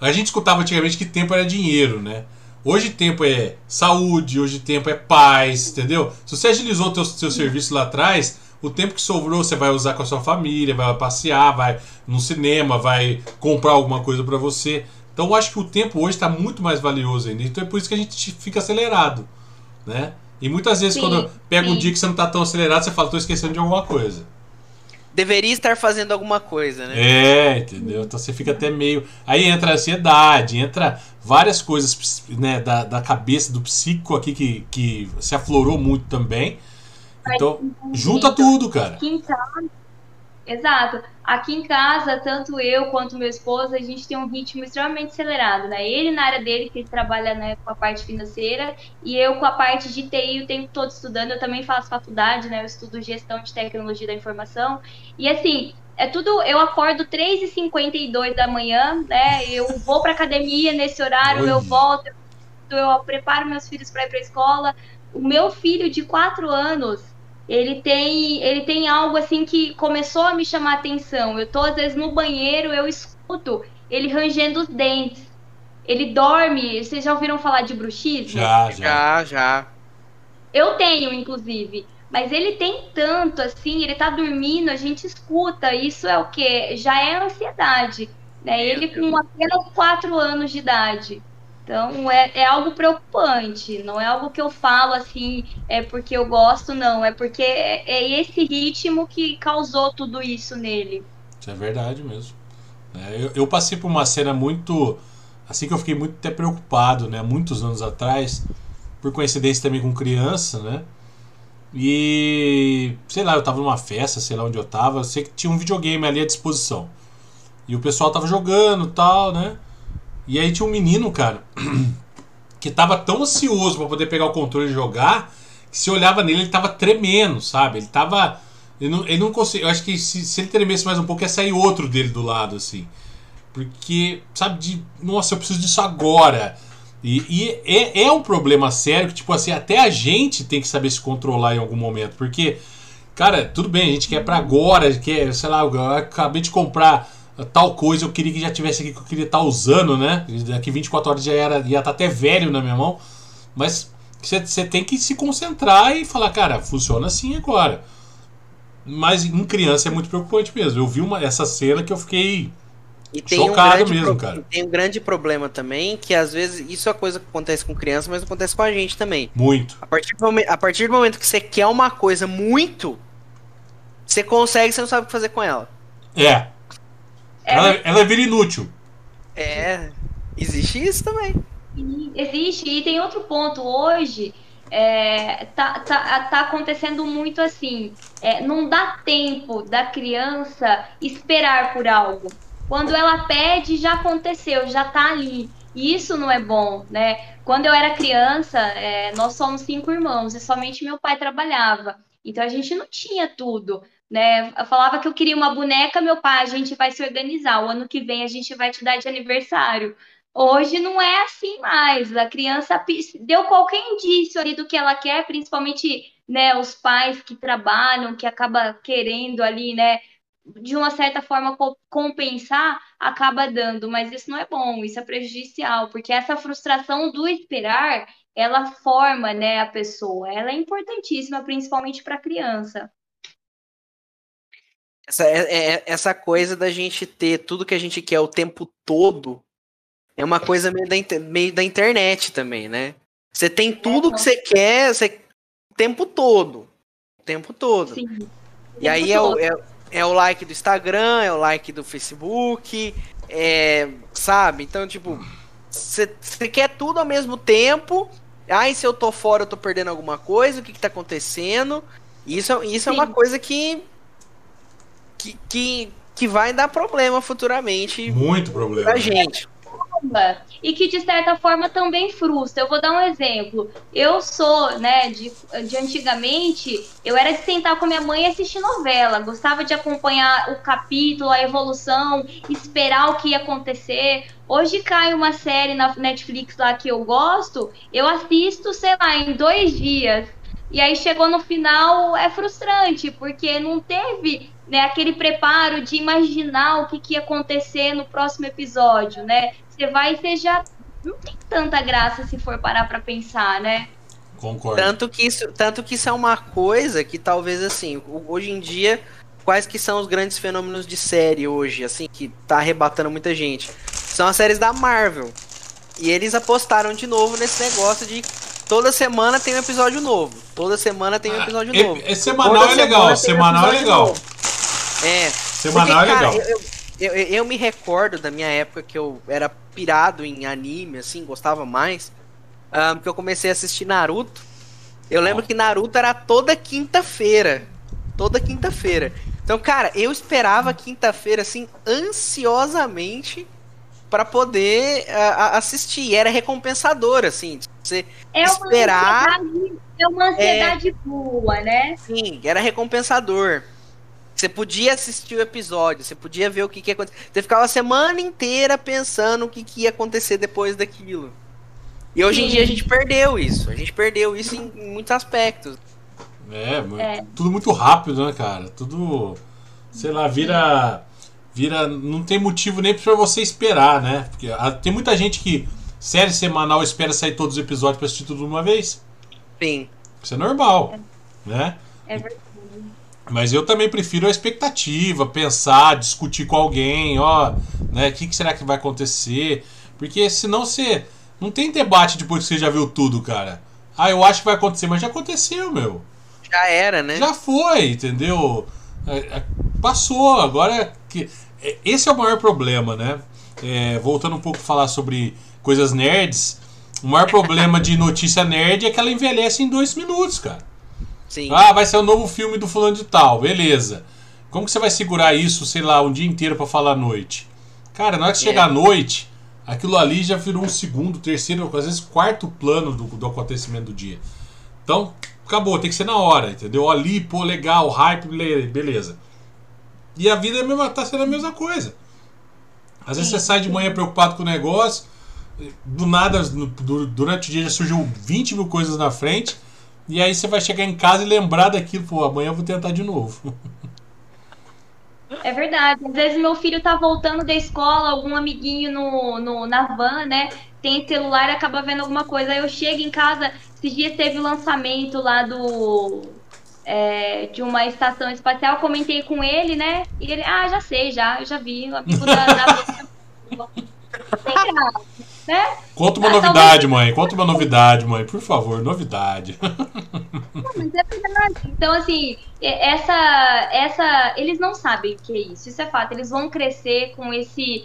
A gente escutava antigamente que tempo era dinheiro, né? Hoje tempo é saúde, hoje tempo é paz, entendeu? Se você agilizou o teu, seu serviço lá atrás, o tempo que sobrou você vai usar com a sua família, vai passear, vai no cinema, vai comprar alguma coisa pra você. Então eu acho que o tempo hoje está muito mais valioso ainda. Então é por isso que a gente fica acelerado, né? E muitas vezes Sim, quando pega um dia que você não tá tão acelerado, você fala, tô esquecendo de alguma coisa. Deveria estar fazendo alguma coisa, né? É, entendeu? Então você fica até meio. Aí entra a ansiedade, entra várias coisas né, da, da cabeça, do psico aqui que, que se aflorou muito também. Então, junta tudo, cara. Casa. Exato. Aqui em casa, tanto eu quanto meu esposo, a gente tem um ritmo extremamente acelerado, né? Ele na área dele, que ele trabalha né, com a parte financeira, e eu com a parte de TI o tempo todo estudando. Eu também faço faculdade, né? Eu estudo gestão de tecnologia da informação. E assim, é tudo. Eu acordo 3h52 da manhã, né? Eu vou pra academia nesse horário, eu Olha. volto, eu preparo meus filhos para ir pra escola. O meu filho de 4 anos, ele tem, ele tem algo assim que começou a me chamar a atenção. Eu tô às vezes no banheiro, eu escuto ele rangendo os dentes. Ele dorme. Vocês já ouviram falar de bruxismo? Já, já. Já. Eu tenho, inclusive. Mas ele tem tanto assim, ele tá dormindo, a gente escuta. Isso é o que? Já é ansiedade. Né? Ele com apenas 4 anos de idade. Então é, é algo preocupante. Não é algo que eu falo assim, é porque eu gosto, não. É porque é, é esse ritmo que causou tudo isso nele. Isso é verdade mesmo. É, eu, eu passei por uma cena muito. Assim que eu fiquei muito até preocupado, né? Muitos anos atrás, por coincidência também com criança, né? E sei lá, eu tava numa festa, sei lá onde eu tava, sei que tinha um videogame ali à disposição. E o pessoal tava jogando tal, né? E aí tinha um menino, cara, que tava tão ansioso para poder pegar o controle e jogar, que se olhava nele, ele tava tremendo, sabe? Ele tava. Ele não, ele não conseguia. Eu acho que se, se ele tremesse mais um pouco, ia sair outro dele do lado, assim. Porque, sabe, de. Nossa, eu preciso disso agora. E, e é, é, um problema sério que, tipo assim, até a gente tem que saber se controlar em algum momento. Porque, cara, tudo bem, a gente quer pra agora, quer, sei lá, eu acabei de comprar tal coisa, eu queria que já tivesse aqui que eu queria estar usando, né? Daqui 24 horas já era, ia estar tá até velho na minha mão. Mas você tem que se concentrar e falar, cara, funciona assim agora. Mas em criança é muito preocupante mesmo. Eu vi uma, essa cena que eu fiquei e chocado um mesmo, cara. Tem um grande problema também, que às vezes isso é coisa que acontece com criança, mas acontece com a gente também. Muito. A partir do momento, a partir do momento que você quer uma coisa muito, você consegue, você não sabe o que fazer com ela. É. É. Ela, ela vira inútil. É, existe isso também. Existe, e tem outro ponto. Hoje, é, tá, tá, tá acontecendo muito assim. É, não dá tempo da criança esperar por algo. Quando ela pede, já aconteceu, já tá ali. E isso não é bom, né? Quando eu era criança, é, nós somos cinco irmãos e somente meu pai trabalhava. Então a gente não tinha tudo né? Eu falava que eu queria uma boneca, meu pai, a gente vai se organizar. O ano que vem a gente vai te dar de aniversário. Hoje não é assim mais. A criança deu qualquer indício ali do que ela quer, principalmente, né, os pais que trabalham, que acaba querendo ali, né, de uma certa forma compensar, acaba dando, mas isso não é bom, isso é prejudicial, porque essa frustração do esperar, ela forma, né, a pessoa. Ela é importantíssima, principalmente para a criança. Essa, é, é, essa coisa da gente ter tudo que a gente quer o tempo todo é uma coisa meio da, meio da internet também, né? Você tem tudo que você quer você, o tempo todo. O tempo todo. Sim. E aí é o, é, é o like do Instagram, é o like do Facebook, é, sabe? Então, tipo, você quer tudo ao mesmo tempo. Ai, se eu tô fora, eu tô perdendo alguma coisa, o que que tá acontecendo? Isso, isso é uma coisa que que, que, que vai dar problema futuramente. Muito problema. Pra gente. E que de certa forma também frustra. Eu vou dar um exemplo. Eu sou, né, de, de antigamente, eu era de sentar com minha mãe e assistir novela. Gostava de acompanhar o capítulo, a evolução, esperar o que ia acontecer. Hoje cai uma série na Netflix lá que eu gosto, eu assisto, sei lá, em dois dias. E aí chegou no final, é frustrante, porque não teve né, aquele preparo de imaginar o que, que ia acontecer no próximo episódio, né? Você vai e você já não tem tanta graça se for parar para pensar, né? Concordo. Tanto que isso, tanto que isso é uma coisa que talvez assim, hoje em dia, quais que são os grandes fenômenos de série hoje, assim, que tá arrebatando muita gente? São as séries da Marvel. E eles apostaram de novo nesse negócio de toda semana tem um episódio novo. Toda semana tem um ah, episódio ah, novo. É, é semanal toda é legal, semanal é legal. Novo. É. Semanal porque, é legal. Eu, eu, eu, eu, me recordo da minha época que eu era pirado em anime, assim, gostava mais. Um, que eu comecei a assistir Naruto. Eu lembro que Naruto era toda quinta-feira. Toda quinta-feira. Então, cara, eu esperava quinta-feira, assim, ansiosamente para poder uh, assistir. Era recompensador, assim. Você é esperar. é uma ansiedade é, boa, né? Sim, era recompensador. Você podia assistir o episódio, você podia ver o que, que ia acontecer. Você ficava a semana inteira pensando o que, que ia acontecer depois daquilo. E hoje Sim. em dia a gente perdeu isso. A gente perdeu isso em, em muitos aspectos. É, é, tudo muito rápido, né, cara? Tudo, sei lá, vira vira. Não tem motivo nem pra você esperar, né? Porque a- tem muita gente que série semanal espera sair todos os episódios pra assistir tudo de uma vez. Sim. Isso é normal, né? É verdade. Mas eu também prefiro a expectativa, pensar, discutir com alguém, ó, né? O que, que será que vai acontecer? Porque senão você. Não tem debate depois que você já viu tudo, cara. Ah, eu acho que vai acontecer, mas já aconteceu, meu. Já era, né? Já foi, entendeu? É, é, Passou, agora é que. Esse é o maior problema, né? É, voltando um pouco a falar sobre coisas nerds, o maior problema de notícia nerd é que ela envelhece em dois minutos, cara. Sim. Ah, vai ser o novo filme do fulano de tal, beleza. Como que você vai segurar isso, sei lá, um dia inteiro pra falar à noite? Cara, na hora que É. chegar à noite, aquilo ali já virou um segundo, terceiro, às vezes quarto plano do, do acontecimento do dia. Então, acabou, tem que ser na hora, entendeu? Ali, pô, legal, hype, le- beleza. E a vida é mesma, tá sendo a mesma coisa. Às vezes Sim. você sai de manhã preocupado com o negócio, do nada, durante o dia já surgiu 20 mil coisas na frente, e aí você vai chegar em casa e lembrar daquilo, pô, amanhã eu vou tentar de novo. É verdade. Às vezes meu filho tá voltando da escola, algum amiguinho no, no, na van, né? Tem celular e acaba vendo alguma coisa. Aí eu chego em casa, esses dias teve o lançamento lá do. é, de uma estação espacial, comentei com ele, né? E ele, ah, já sei, já, eu já vi, o amigo da. da... Graça, né? Conta uma Ah, novidade, mãe. Conta uma novidade, mãe. Por favor, novidade. Mas é verdade. Então, assim, e- essa, essa. Eles não sabem o que é isso. Isso é fato. Eles vão crescer com esse.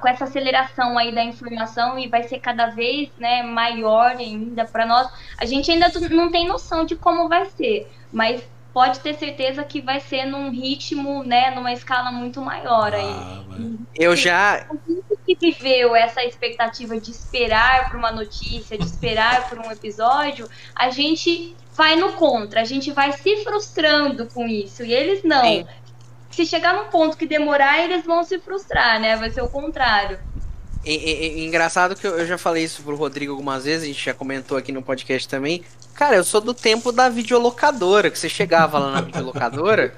com essa aceleração aí da informação e vai ser cada vez né, maior ainda para nós. A gente ainda não tem noção de como vai ser, mas pode ter certeza que vai ser num ritmo, né, numa escala muito maior aí. Ah, Eu já. que viveu essa expectativa de esperar por uma notícia, de esperar por um episódio, a gente vai no contra, a gente vai se frustrando com isso. E eles não. Sim. Se chegar num ponto que demorar, eles vão se frustrar, né? Vai ser o contrário. E- e- e- engraçado que eu, eu já falei isso pro Rodrigo algumas vezes, a gente já comentou aqui no podcast também. Cara, eu sou do tempo da videolocadora, que você chegava lá na videolocadora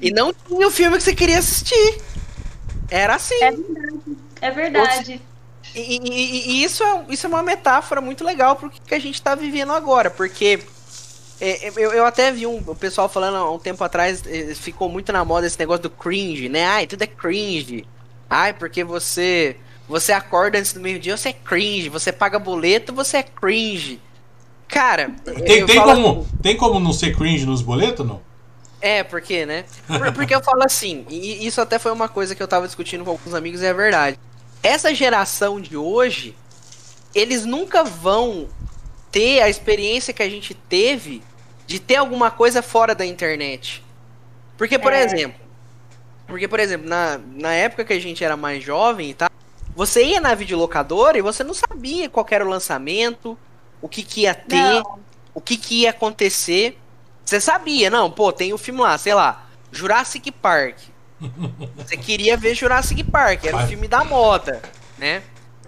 e não tinha o filme que você queria assistir. Era assim. É verdade. É verdade. E, e- isso, é, isso é uma metáfora muito legal pro que a gente tá vivendo agora, porque é, é, eu, eu até vi um o pessoal falando há um tempo atrás, eh, ficou muito na moda esse negócio do cringe, né? Ai, tudo é cringe. Ai, porque você você acorda antes do meio-dia, você é cringe. Você paga boleto, você é cringe. Cara, Tem, eu tem, como, tem como não ser cringe nos boletos, não? é, por quê, né? Por- porque eu falo assim, e isso até foi uma coisa que eu tava discutindo com alguns amigos e é verdade. Essa geração de hoje, eles nunca vão ter a experiência que a gente teve de ter alguma coisa fora da internet. Porque, por É. exemplo, porque, por exemplo, na, na época que a gente era mais jovem e tal, você ia na videolocadora e você não sabia qual era o lançamento, o que, que ia ter Não. o que, que ia acontecer. Você sabia, não, pô, tem o filme lá, sei lá, Jurassic Park. Você queria ver Jurassic Park, era o filme da moda, né?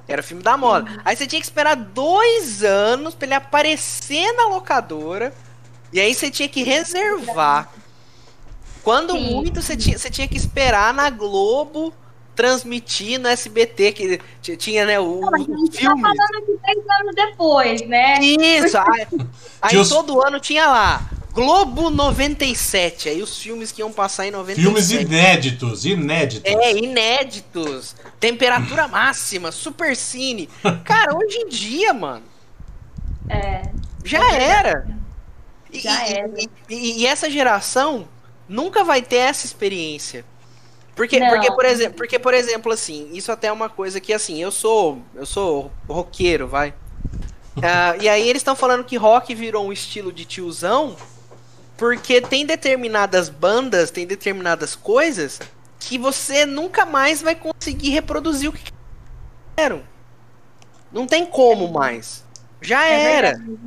Era o filme da moda. Aí você tinha que esperar dois anos pra ele aparecer na locadora. E aí você tinha que reservar. Quando Sim. muito, você tinha, você tinha que esperar na Globo transmitir no SBT, que tinha, né, o, A o gente tá filme. falando de 10 anos depois, né? Isso, aí, aí todo ano tinha lá, Globo 97, aí os filmes que iam passar em 97. Filmes inéditos, inéditos. É, inéditos, temperatura máxima, super cine. Cara, hoje em dia, mano, É. já era. E, Já e- era. E, e- e essa geração nunca vai ter essa experiência. Porque, Não. porque, por exemplo, porque, por exemplo, assim, isso até é uma coisa que, assim, eu sou, eu sou roqueiro, vai. Ah, e aí eles estão falando que rock virou um estilo de tiozão, porque tem determinadas bandas, tem determinadas coisas que você nunca mais vai conseguir reproduzir o que querem. Não tem como mais. Já É era. verdade.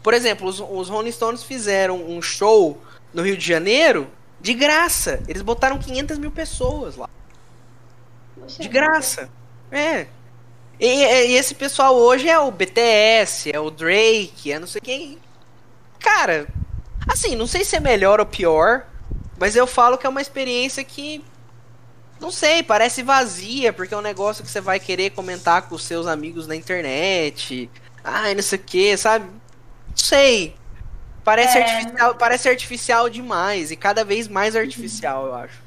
Por exemplo, os, os Rolling Stones fizeram um show no Rio de Janeiro de graça. Eles botaram 500 mil pessoas lá. De graça. É. E, e- e esse pessoal hoje é o BTS, é o Drake, é não sei quem. Cara, assim, não sei se é melhor ou pior, mas eu falo que é uma experiência que não sei, parece vazia, porque é um negócio que você vai querer comentar com os seus amigos na internet. Ai, não sei o que, sabe? Não sei. Parece, É. artificial, parece artificial demais. E cada vez mais artificial, eu acho.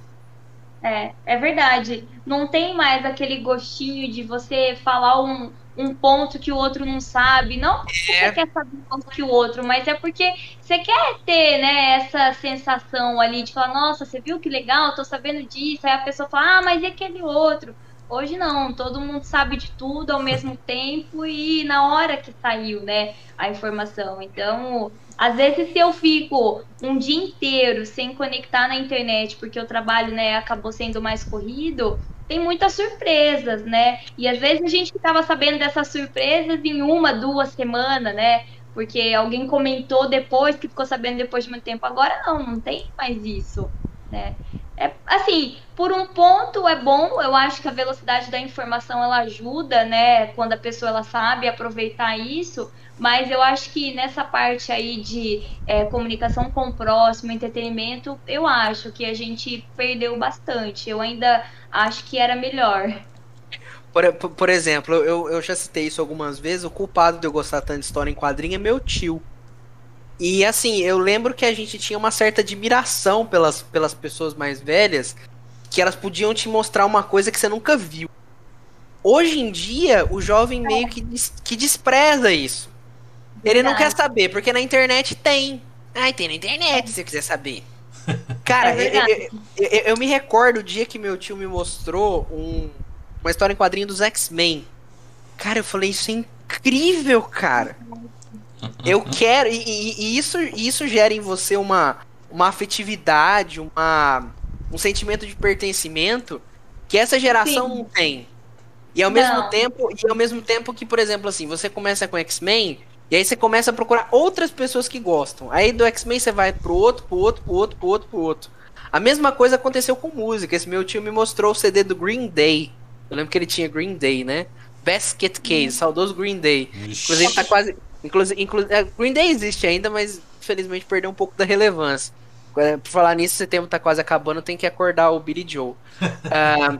É, é verdade. Não tem mais aquele gostinho de você falar um, um ponto que o outro não sabe. Não porque É. você quer saber mais que o outro, mas é porque você quer ter, né, essa sensação ali de falar, nossa, você viu que legal, tô sabendo disso. Aí a pessoa fala, ah, mas e aquele outro? Hoje não, todo mundo sabe de tudo ao mesmo tempo e na hora que saiu, né, a informação. Então, às vezes se eu fico um dia inteiro sem conectar na internet, porque o trabalho, né, acabou sendo mais corrido, tem muitas surpresas, né? E às vezes a gente ficava sabendo dessas surpresas em uma, duas semanas, né? Porque alguém comentou depois, que ficou sabendo depois de muito tempo. Agora não, não tem mais isso, né? É, assim, por um ponto é bom, eu acho que a velocidade da informação ela ajuda, né? Quando a pessoa ela sabe aproveitar isso, mas eu acho que nessa parte aí de é, comunicação com o próximo, entretenimento, eu acho que a gente perdeu bastante. Eu ainda acho que era melhor. Por, por, exemplo, eu, eu já citei isso algumas vezes. O culpado de eu gostar tanto de história em quadrinho é meu tio. E assim, eu lembro que a gente tinha uma certa admiração pelas, pelas pessoas mais velhas, que elas podiam te mostrar uma coisa que você nunca viu. Hoje em dia, o jovem meio que, des- que despreza isso. Ele não quer saber, porque na internet tem. Ai, tem na internet, se você quiser saber. Cara, É eu, eu- eu- eu me recordo o dia que meu tio me mostrou um- uma história em quadrinho dos X-Men. Cara, eu falei, isso é incrível, cara. Eu quero. E, e- e isso, isso gera em você uma, uma afetividade, uma, um sentimento de pertencimento que essa geração Sim. não tem. E ao mesmo tempo, e ao mesmo tempo que, por exemplo, assim, você começa com X-Men, e aí você começa a procurar outras pessoas que gostam. Aí do X-Men você vai pro outro, pro outro, pro outro, pro outro, pro outro. A mesma coisa aconteceu com música. Esse meu tio me mostrou o CD do Green Day. Eu lembro que ele tinha Green Day, né? Basket Case, saudoso Green Day. Inclusive tá quase. Inclusive, inclu, é, Green Day existe ainda, mas infelizmente perdeu um pouco da relevância. É, Por falar nisso, setembro tá quase acabando, tem que acordar o Billy Joe. Ah,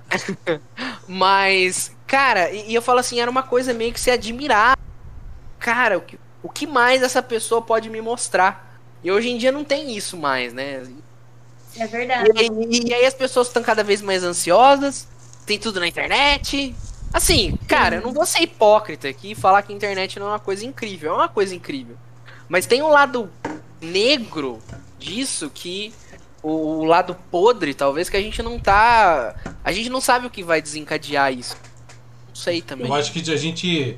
mas, cara, e, e eu falo assim, era uma coisa meio que se admirar. Cara, o que, o que mais essa pessoa pode me mostrar? E hoje em dia não tem isso mais, né? É verdade. E, e- e aí as pessoas estão cada vez mais ansiosas, tem tudo na internet. Assim, cara, eu não vou ser hipócrita aqui e falar que a internet não é uma coisa incrível. É uma coisa incrível. Mas tem um lado negro disso que. O, o lado podre, talvez, que a gente não tá. A gente não sabe o que vai desencadear isso. Não sei também. Eu acho que a gente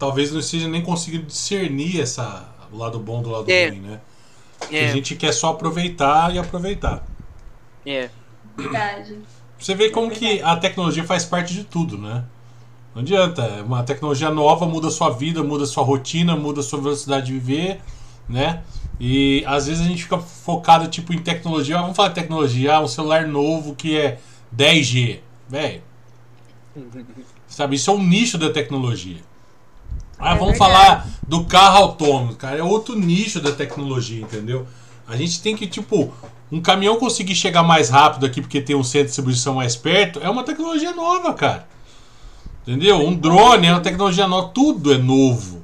talvez não esteja nem conseguindo discernir essa, o lado bom do lado É. ruim, né? Que A É, gente quer só aproveitar e aproveitar. é. verdade. Você vê como que a tecnologia faz parte de tudo, né? Não adianta. Uma tecnologia nova muda a sua vida, muda a sua rotina, muda a sua velocidade de viver, né? E às vezes a gente fica focado tipo em tecnologia. Ah, vamos falar de tecnologia, ah, um celular novo que é 10G. Velho. Sabe, isso é um nicho da tecnologia. Ah, É vamos verdade. falar do carro autônomo, cara. É outro nicho da tecnologia, entendeu? A gente tem que, tipo, um caminhão conseguir chegar mais rápido aqui porque tem um centro de distribuição mais perto, é uma tecnologia nova, cara. Entendeu? Um drone é uma tecnologia nova, tudo é novo,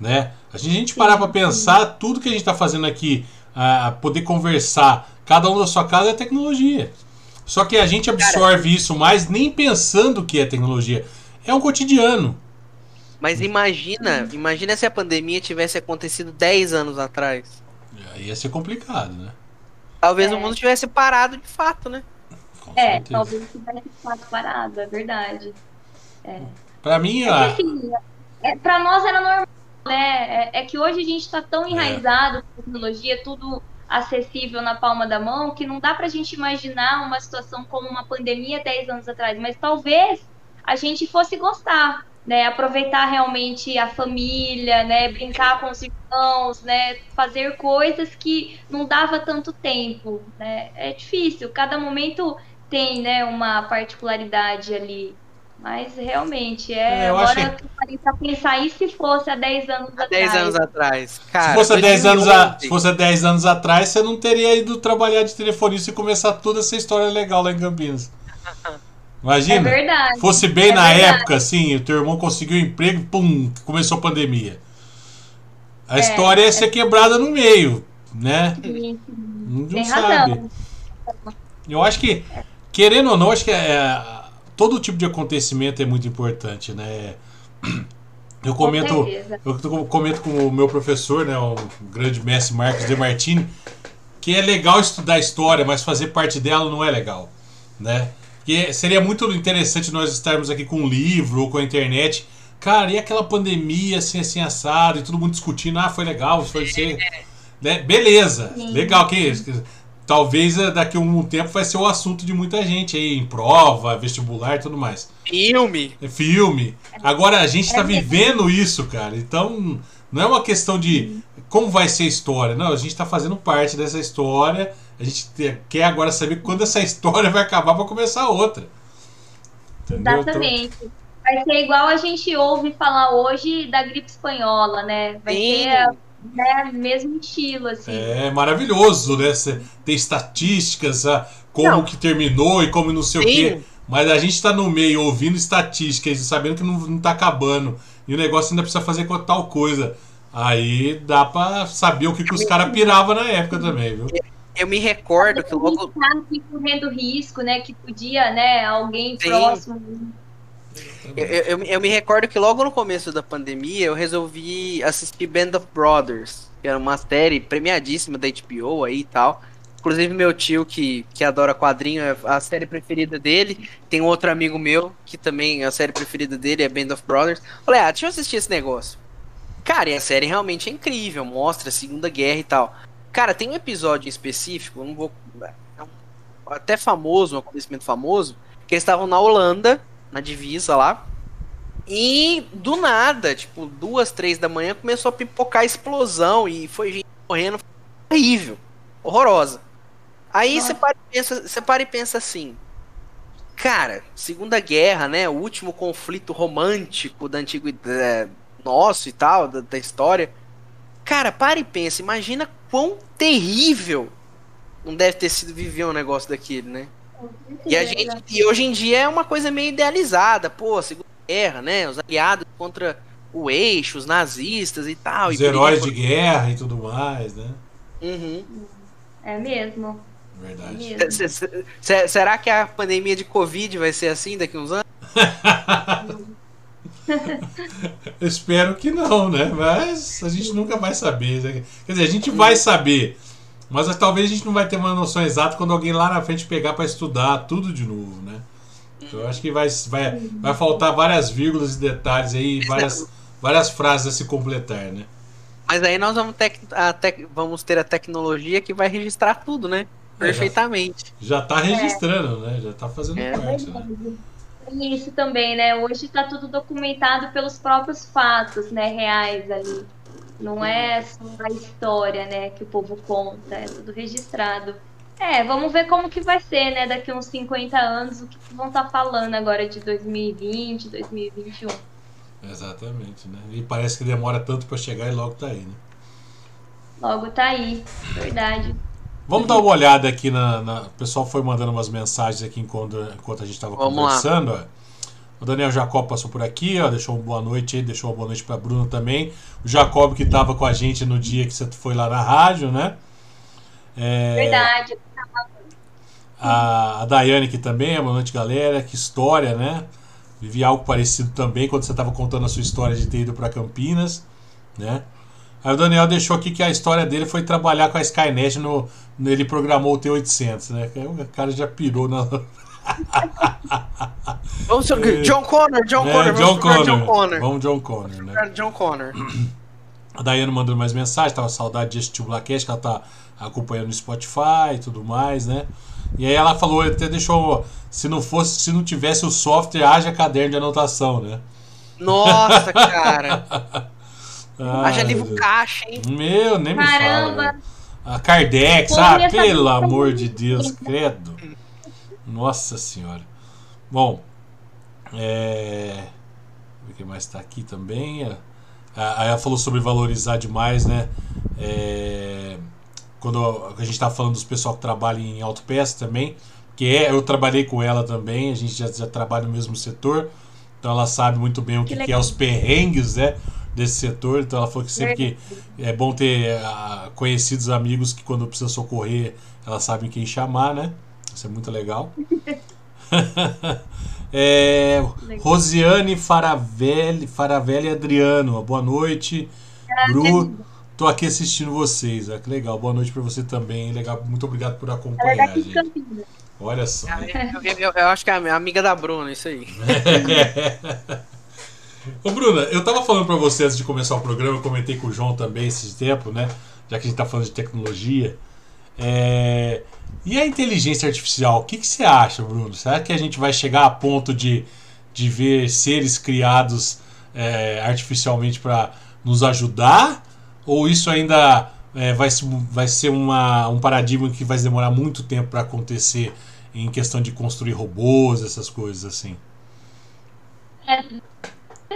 né? A gente, a gente parar pra pensar, tudo que a gente tá fazendo aqui, ah, poder conversar, cada um da sua casa é tecnologia. Só que a gente absorve isso mais nem pensando que é tecnologia. É um cotidiano. Mas imagina, imagina se a pandemia tivesse acontecido 10 anos atrás. Aí ia ser complicado, né? Talvez É. o mundo tivesse parado de fato, né? Com É, certeza. talvez tivesse ficado parado, é verdade. Pra mim, É a, que assim, é, pra nós era normal, né? É, é que hoje a gente tá tão enraizado com tecnologia, tudo acessível na palma da mão, que não dá pra gente imaginar uma situação como uma pandemia 10 anos atrás, mas talvez a gente fosse gostar, né? Aproveitar realmente a família, né? Brincar com os irmãos, né? Fazer coisas que não dava tanto tempo, né? É difícil, cada momento tem, né, uma particularidade ali. Mas realmente, é. É, eu agora que eu parei pra pensar, e se fosse há 10 anos atrás? 10 anos atrás. Cara, se, fosse há 10 anos a- 2011. se fosse há 10 anos atrás, você não teria ido trabalhar de telefonista e começar toda essa história legal lá em Campinas. Imagina. É verdade. Fosse bem É na verdade. época, assim, o teu irmão conseguiu emprego, pum, começou a pandemia. A É, história ia ser quebrada no meio, né? Sim, Não Tem sabe. razão. Eu acho que, querendo ou não, acho que é, todo tipo de acontecimento é muito importante, né? Eu Com comento, eu comento com o meu professor, né, o grande mestre Marcos De Martini, que é legal estudar história, mas fazer parte dela não é legal, né? Porque seria muito interessante nós estarmos aqui com um livro ou com a internet. Cara, e aquela pandemia assim, assim, assado, e todo mundo discutindo, ah, foi legal, foi ser. Né? Beleza, Sim. legal, que talvez eh, daqui a um tempo vai ser o assunto de muita gente aí, em prova, vestibular e tudo mais. Filme. É filme. Agora a gente está É vivendo isso, cara. Então não é uma questão de como vai ser a história. Não, a gente está fazendo parte dessa história. A gente te- quer agora saber quando essa história vai acabar para começar outra. Entendeu? Então, Exatamente. Vai ser igual a gente ouve falar hoje da gripe espanhola, né? Vai Sim. ser né, mesmo estilo, assim. é maravilhoso, né? Tem estatísticas, ah, como Não. que terminou e como não sei o Sim. quê. Mas a gente está no meio ouvindo estatísticas e sabendo que não, não tá acabando. E o negócio ainda precisa fazer com tal coisa. Aí dá pra saber o que, que os caras piravam na época também, viu? Eu me recordo que logo. tá correndo risco, né? Que podia, né? Alguém Sim. próximo. Eu, eu, eu me recordo que logo no começo da pandemia eu resolvi assistir Band of Brothers, que era uma série premiadíssima da HBO aí e tal. Inclusive meu tio que, que adora quadrinho, é a série preferida dele. Tem um outro amigo meu que também a série preferida dele é Band of Brothers. Falei, ah, deixa eu assistir esse negócio. Cara, e a série realmente é incrível, mostra a Segunda Guerra e tal. Cara, tem um episódio em específico, não vou. É um, até famoso, um acontecimento famoso, que eles estavam na Holanda, na divisa lá. E do nada, tipo, duas, três da manhã, começou a pipocar explosão e foi gente morrendo. Foi horrível. Horrorosa. Aí você para, e pensa- você para e pensa assim. Cara, Segunda Guerra, né? O último conflito romântico da antiguidade nosso e tal, da, da história. Cara, para e pensa, imagina quão terrível não deve ter sido viver um negócio daquele, né? E a gente, e hoje em dia é uma coisa meio idealizada, pô, Segunda Guerra, né? Os aliados contra o eixo, os nazistas e tal. Os e heróis de guerra e tudo mais, né? Uhum. É mesmo. É Verdade. mesmo. Se- se- será que a pandemia de Covid vai ser assim daqui uns anos? Eu espero que não, né? Mas a gente nunca vai saber. né? Quer dizer, a gente vai saber. Mas talvez a gente não vai ter uma noção exata quando alguém lá na frente pegar para estudar tudo de novo, né? Então eu acho que vai, vai, vai faltar várias vírgulas e detalhes aí, várias, várias frases a se completar, né? Mas aí nós vamos, tec- a tec- vamos ter a tecnologia que vai registrar tudo, né? É, Perfeitamente. Já tá registrando, né? Já tá fazendo É. parte, né? Isso também, né? Hoje está tudo documentado pelos próprios fatos, né? Reais ali. Não é só a história, né? Que o povo conta, é tudo registrado. É, vamos ver como que vai ser, né? Daqui uns 50 anos, o que vão estar falando agora de 2020, 2021. Exatamente, né? E parece que demora tanto para chegar e logo tá aí, né? Logo tá aí, verdade. Vamos dar uma olhada aqui na, na- O pessoal foi mandando umas mensagens aqui enquanto, enquanto a gente estava lá. conversando. ó. O Daniel Jacob passou por aqui, ó, deixou uma boa noite aí, deixou uma boa noite para Bruno também. O Jacob que estava com a gente no dia que você foi lá na rádio, né? É, Verdade. a, a Daiane aqui também, boa noite galera, que história, né? Vivi algo parecido também quando você estava contando a sua história de ter ido para Campinas, né? Aí o Daniel deixou aqui que a história dele foi trabalhar com a Skynet no, no- ele programou o T800, né? O cara já pirou na Vamos ser- John Connor, John É, Connor, John Connor. John Connor. Vamos John Connor, né? John Connor. A Daiane mandando mais mensagem, tava saudade de assistir o Blackcast, que ela tá acompanhando no Spotify e tudo mais, né? E aí ela falou, até deixou, se não fosse, se não tivesse o software, haja caderno de anotação, né? Nossa, cara. Ai, Haja livro meu Deus. caixa, hein? Meu, nem me fala. Caramba. velho. A Kardec, ah, pelo música amor é de Deus, credo. Nossa senhora. Bom, é... o que mais está aqui também? Aí ela falou sobre valorizar demais, né? É, Quando a gente está falando dos pessoal que trabalha em autopeça também, que é, eu trabalhei com ela também, a gente já, já trabalha no mesmo setor, então ela sabe muito bem o que, que, que é os perrengues, né? Desse setor, então ela falou que sempre que é bom ter uh, conhecidos amigos que quando precisa socorrer, elas sabem quem chamar, né? Isso é muito legal. é, Rosiane Faravelli, Faravelli Adriano, boa noite. Bru, tô aqui assistindo vocês. Ah, que legal. Boa noite para você também. Legal. Muito obrigado por acompanhar, gente. Olha só. Eu, eu, eu, acho que é a amiga da Bruna, isso aí. Ô, Bruna, eu tava falando para você antes de começar o programa, eu comentei com o João também esse tempo, né? Já que a gente tá falando de tecnologia. É... E a inteligência artificial, o que, que você acha, Bruno? Será que a gente vai chegar a ponto de, de ver seres criados é, artificialmente para nos ajudar? Ou isso ainda é, vai, vai ser uma, um paradigma que vai demorar muito tempo para acontecer em questão de construir robôs, essas coisas assim? É,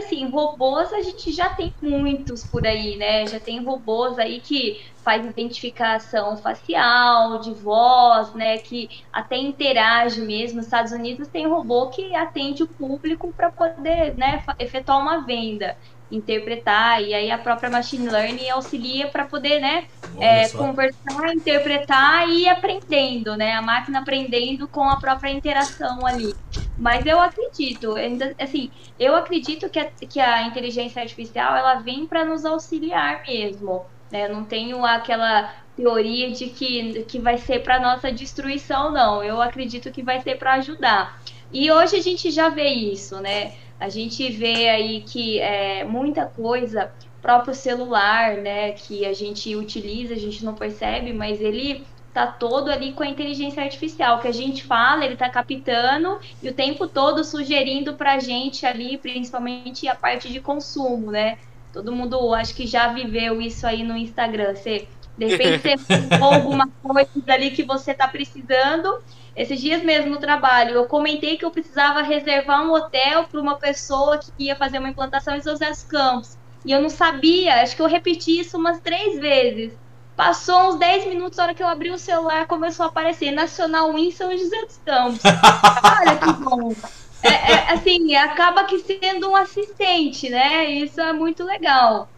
assim, robôs a gente já tem muitos por aí, né? Já tem robôs aí que faz identificação facial, de voz, né? Que até interage mesmo. Nos Estados Unidos tem robô que atende o público para poder, né, efetuar uma venda interpretar, e aí a própria machine learning auxilia para poder, né, é, conversar, interpretar e ir aprendendo, né, a máquina aprendendo com a própria interação ali. Mas eu acredito, assim, eu acredito que a, que a inteligência artificial, ela vem para nos auxiliar mesmo, né, eu não tenho aquela teoria de que, que vai ser para nossa destruição, não, eu acredito que vai ser para ajudar. E hoje a gente já vê isso, né, a gente vê aí que é, muita coisa, próprio celular, né, que a gente utiliza, a gente não percebe, mas ele tá todo ali com a inteligência artificial, que a gente fala, ele tá captando e o tempo todo sugerindo pra gente ali, principalmente a parte de consumo, né? Todo mundo acho que já viveu isso aí no Instagram. Você, de repente, você alguma coisa ali que você tá precisando esses dias mesmo no trabalho, eu comentei que eu precisava reservar um hotel para uma pessoa que ia fazer uma implantação em São José dos Campos. E eu não sabia, acho que eu repeti isso umas três vezes. Passou uns 10 minutos, na hora que eu abri o celular, começou a aparecer Nacional em São José dos Campos. Olha que bom. É, é, assim, acaba que sendo um assistente, né? Isso é muito legal.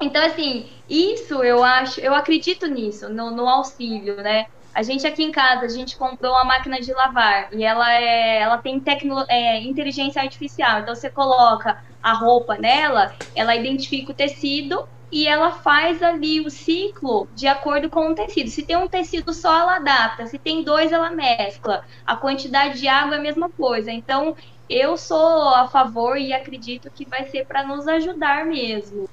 Então, assim, isso eu acho, eu acredito nisso, no, no auxílio, né? A gente aqui em casa, a gente comprou uma máquina de lavar e ela é, ela tem tecno, é, inteligência artificial. Então você coloca a roupa nela, ela identifica o tecido e ela faz ali o ciclo de acordo com o tecido. Se tem um tecido só, ela adapta. Se tem dois, ela mescla. A quantidade de água é a mesma coisa. Então, eu sou a favor e acredito que vai ser para nos ajudar mesmo.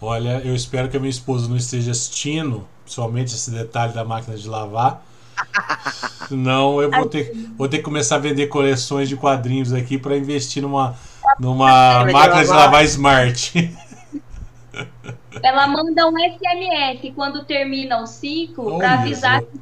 Olha, eu espero que a minha esposa não esteja assistindo, somente esse detalhe da máquina de lavar. Senão eu vou ter, vou ter que começar a vender coleções de quadrinhos aqui para investir numa, numa máquina de lavar smart. Ela manda um SMS quando termina o ciclo para avisar que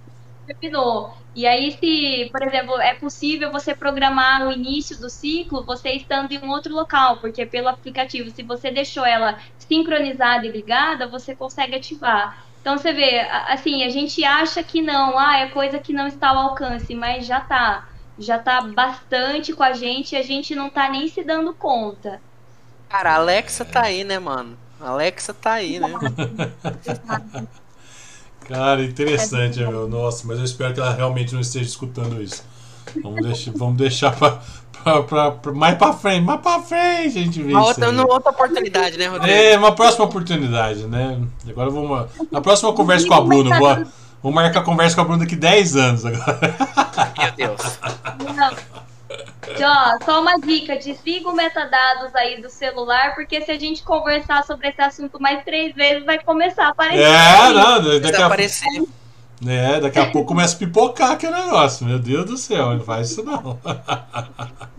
terminou. E aí, se, por exemplo, é possível você programar o início do ciclo você estando em um outro local, porque pelo aplicativo, se você deixou ela sincronizada e ligada, você consegue ativar. Então você vê, assim, a gente acha que não, ah, é coisa que não está ao alcance, mas já tá. Já tá bastante com a gente e a gente não tá nem se dando conta. Cara, a Alexa tá aí, né, mano? A Alexa tá aí, né? Cara, interessante, é meu. Nossa, mas eu espero que ela realmente não esteja escutando isso. Vamos deixar, vamos deixar pra, pra, pra, pra mais pra frente, mais pra frente a gente vê uma outra, outra oportunidade, né, Rodrigo? É, uma próxima oportunidade, né? Agora vamos. Na próxima conversa com a Bruna, vou, vou marcar a conversa com a Bruna daqui 10 anos agora. Meu Deus. Não. Ó, só uma dica, desliga o metadados aí do celular, porque se a gente conversar sobre esse assunto mais três vezes, vai começar a aparecer. É, não, daqui a pouco. É, daqui a pouco começa a pipocar aquele negócio. Meu Deus do céu, não faz isso não.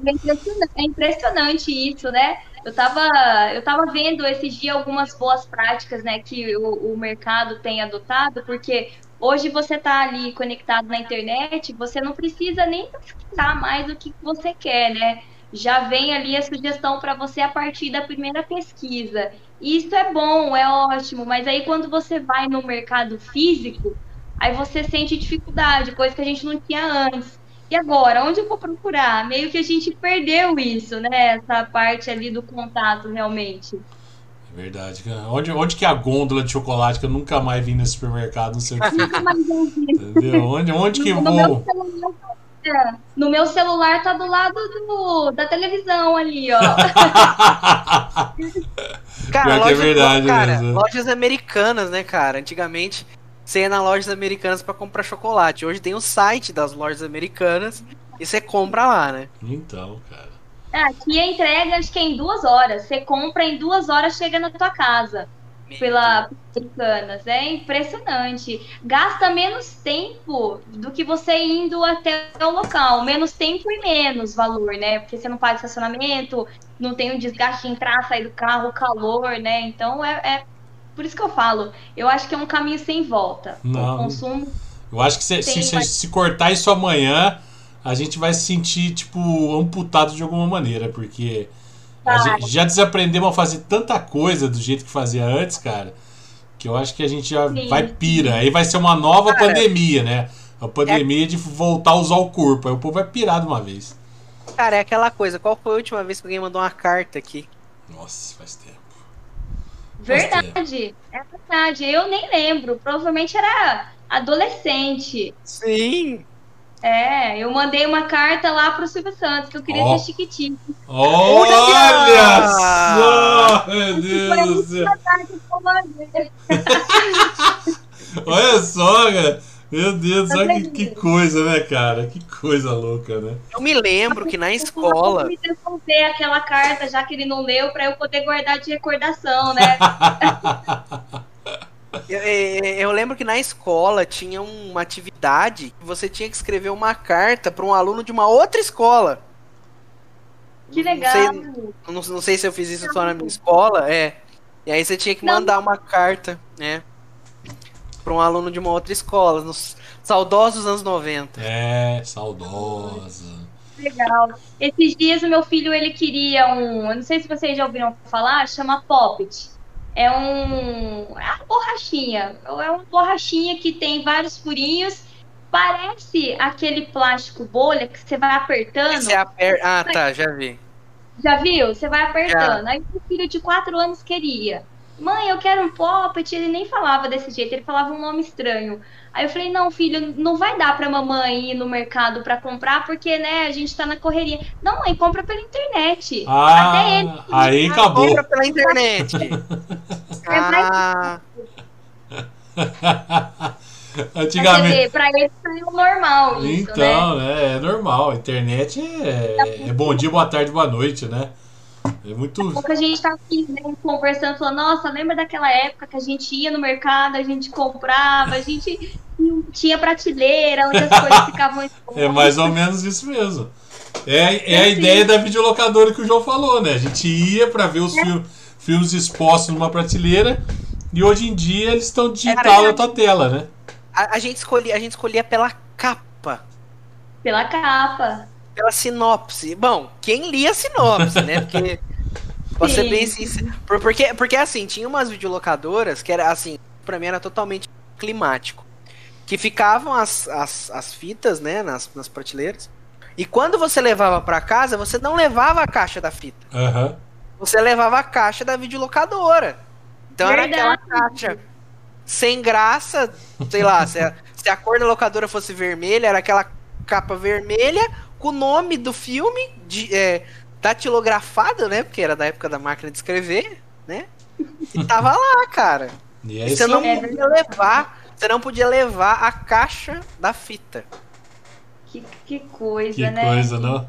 É impressionante, é impressionante isso, né? Eu tava, eu tava vendo esses dias algumas boas práticas né, que o, o mercado tem adotado, porque Hoje você está ali conectado na internet, você não precisa nem pesquisar mais o que você quer, né? Já vem ali a sugestão para você a partir da primeira pesquisa. Isso é bom, é ótimo, mas aí quando você vai no mercado físico, aí você sente dificuldade, coisa que a gente não tinha antes. E agora, onde eu vou procurar? Meio que a gente perdeu isso, né? Essa parte ali do contato, realmente. É verdade. Onde, onde que é a gôndola de chocolate que eu nunca mais vi nesse supermercado, não sei o que. Nunca mais vi. Entendeu? Onde, onde que No meu vou? celular tá- No meu celular tá do lado do, da televisão ali, ó. Pior que é verdade cara, mesmo. lojas americanas, né, cara? Antigamente você ia nas lojas americanas pra comprar chocolate. Hoje tem o site das lojas americanas e você compra lá, né? Então, cara. Ah, Aqui a entrega acho que é em duas horas. Você compra em duas horas, chega na tua casa. Pela Americanas. É impressionante. Gasta menos tempo do que você indo até o local. Menos tempo e menos valor, né? Porque você não paga estacionamento, não tem o desgaste de entrar, sair do carro, calor, né? Então é, é por isso que eu falo. Eu acho que é um caminho sem volta. Não. O consumo. Eu acho que se, se, se cortar isso amanhã, a gente vai se sentir, tipo, amputado de alguma maneira, porque a Vai. gente já desaprendemos a fazer tanta coisa do jeito que fazia antes, cara, que eu acho que a gente já Sim. vai pira. Aí vai ser uma nova Cara, pandemia, né? A pandemia de voltar a usar o corpo. Aí o povo vai pirar de uma vez. Cara, é aquela coisa. Qual foi a última vez que alguém mandou uma carta aqui? Nossa, faz tempo. Verdade. É verdade. Eu nem lembro. Provavelmente era adolescente. Sim. É, eu mandei uma carta lá pro Silvio Santos, que eu queria Ó. ser chiquitinho. Olha só! Meu Deus do céu! Olha só, cara! Meu Deus, olha que, que coisa, né, cara? Que coisa louca, né? Eu me lembro que na escola. Eu me devolver aquela carta, já que ele não leu, pra eu poder guardar de recordação, né? Eu, eu- eu lembro que na escola tinha uma atividade que você tinha que escrever uma carta para um aluno de uma outra escola. Que Não legal. sei, não, não sei se eu fiz isso só na minha escola, é. E aí você tinha que Não. mandar uma carta, né? Para um aluno de uma outra escola, nos saudosos anos 90. É, saudosa. Legal. Esses dias o meu filho ele queria um, eu não sei se vocês já ouviram falar, chama Poppet. É um, é uma borrachinha, é uma borrachinha que tem vários furinhos. Parece aquele plástico bolha que você vai apertando. Você aper... Ah, tá, já vi. Já viu? Você vai apertando. Aí o filho de 4 anos queria. Mãe, eu quero um poppet. Ele nem falava desse jeito, ele falava um nome estranho. Aí eu falei, não, filho, não vai dar pra mamãe ir no mercado pra comprar, porque, né, a gente tá na correria. Não, mãe, compra pela internet. Até ele. Ah, aí acabou. Compra pela internet. ah, Pra você Antigamente. ver, pra ele saiu normal isso, né? Então, né? É normal. A internet é, é bom dia, boa tarde, boa noite, né? É muito. pouco a gente tá aqui né, conversando, falando, nossa, lembra daquela época que a gente ia no mercado, a gente comprava, a gente tinha prateleira, onde as coisas ficavam É mais ou menos isso mesmo. É, é a ideia da videolocadora que o João falou, né? A gente ia pra ver os fil- filmes expostos numa prateleira e hoje em dia eles estão digital na tua tela, né? a, a gente escolhia, a gente escolhia pela capa. pela capa. pela sinopse. Bom, quem lia a sinopse, né? Porque. Pra ser bem sincero. por- Porque, porque assim, tinha umas videolocadoras que era assim, pra mim era totalmente climático. Que ficavam as, as, as fitas, né, nas, nas prateleiras. E quando você levava pra casa, você não levava a caixa da fita. Aham. Você levava a caixa da videolocadora. Então era aquela Verdade. caixa sem graça, sei lá, se a, se a cor da locadora fosse vermelha, era aquela capa vermelha com o nome do filme de, é, datilografado, né? Porque era da época da máquina de escrever, né? E tava lá, cara. E é E isso você não é podia levar, você não podia levar a caixa da fita. Que, que coisa, que né? coisa, não?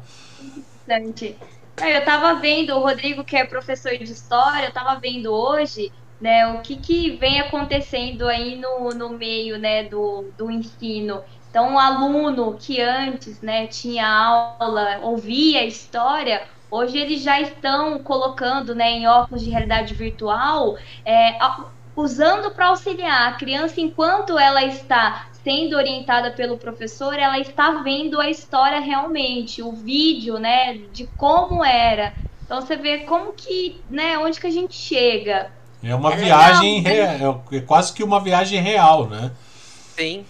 Interessante. Eu tava vendo, o Rodrigo, que é professor de história, eu tava vendo hoje, né, o que, que vem acontecendo aí no, no meio, né, do, do ensino. Então, o aluno que antes, né, tinha aula, ouvia a história, hoje eles já estão colocando, né, em óculos de realidade virtual, é, usando para auxiliar a criança enquanto ela está sendo orientada pelo professor, ela está vendo a história realmente, o vídeo, né, de como era. Então você vê como que, né, onde que a gente chega. É uma É viagem, legal, re- é quase que uma viagem real, né? Sim.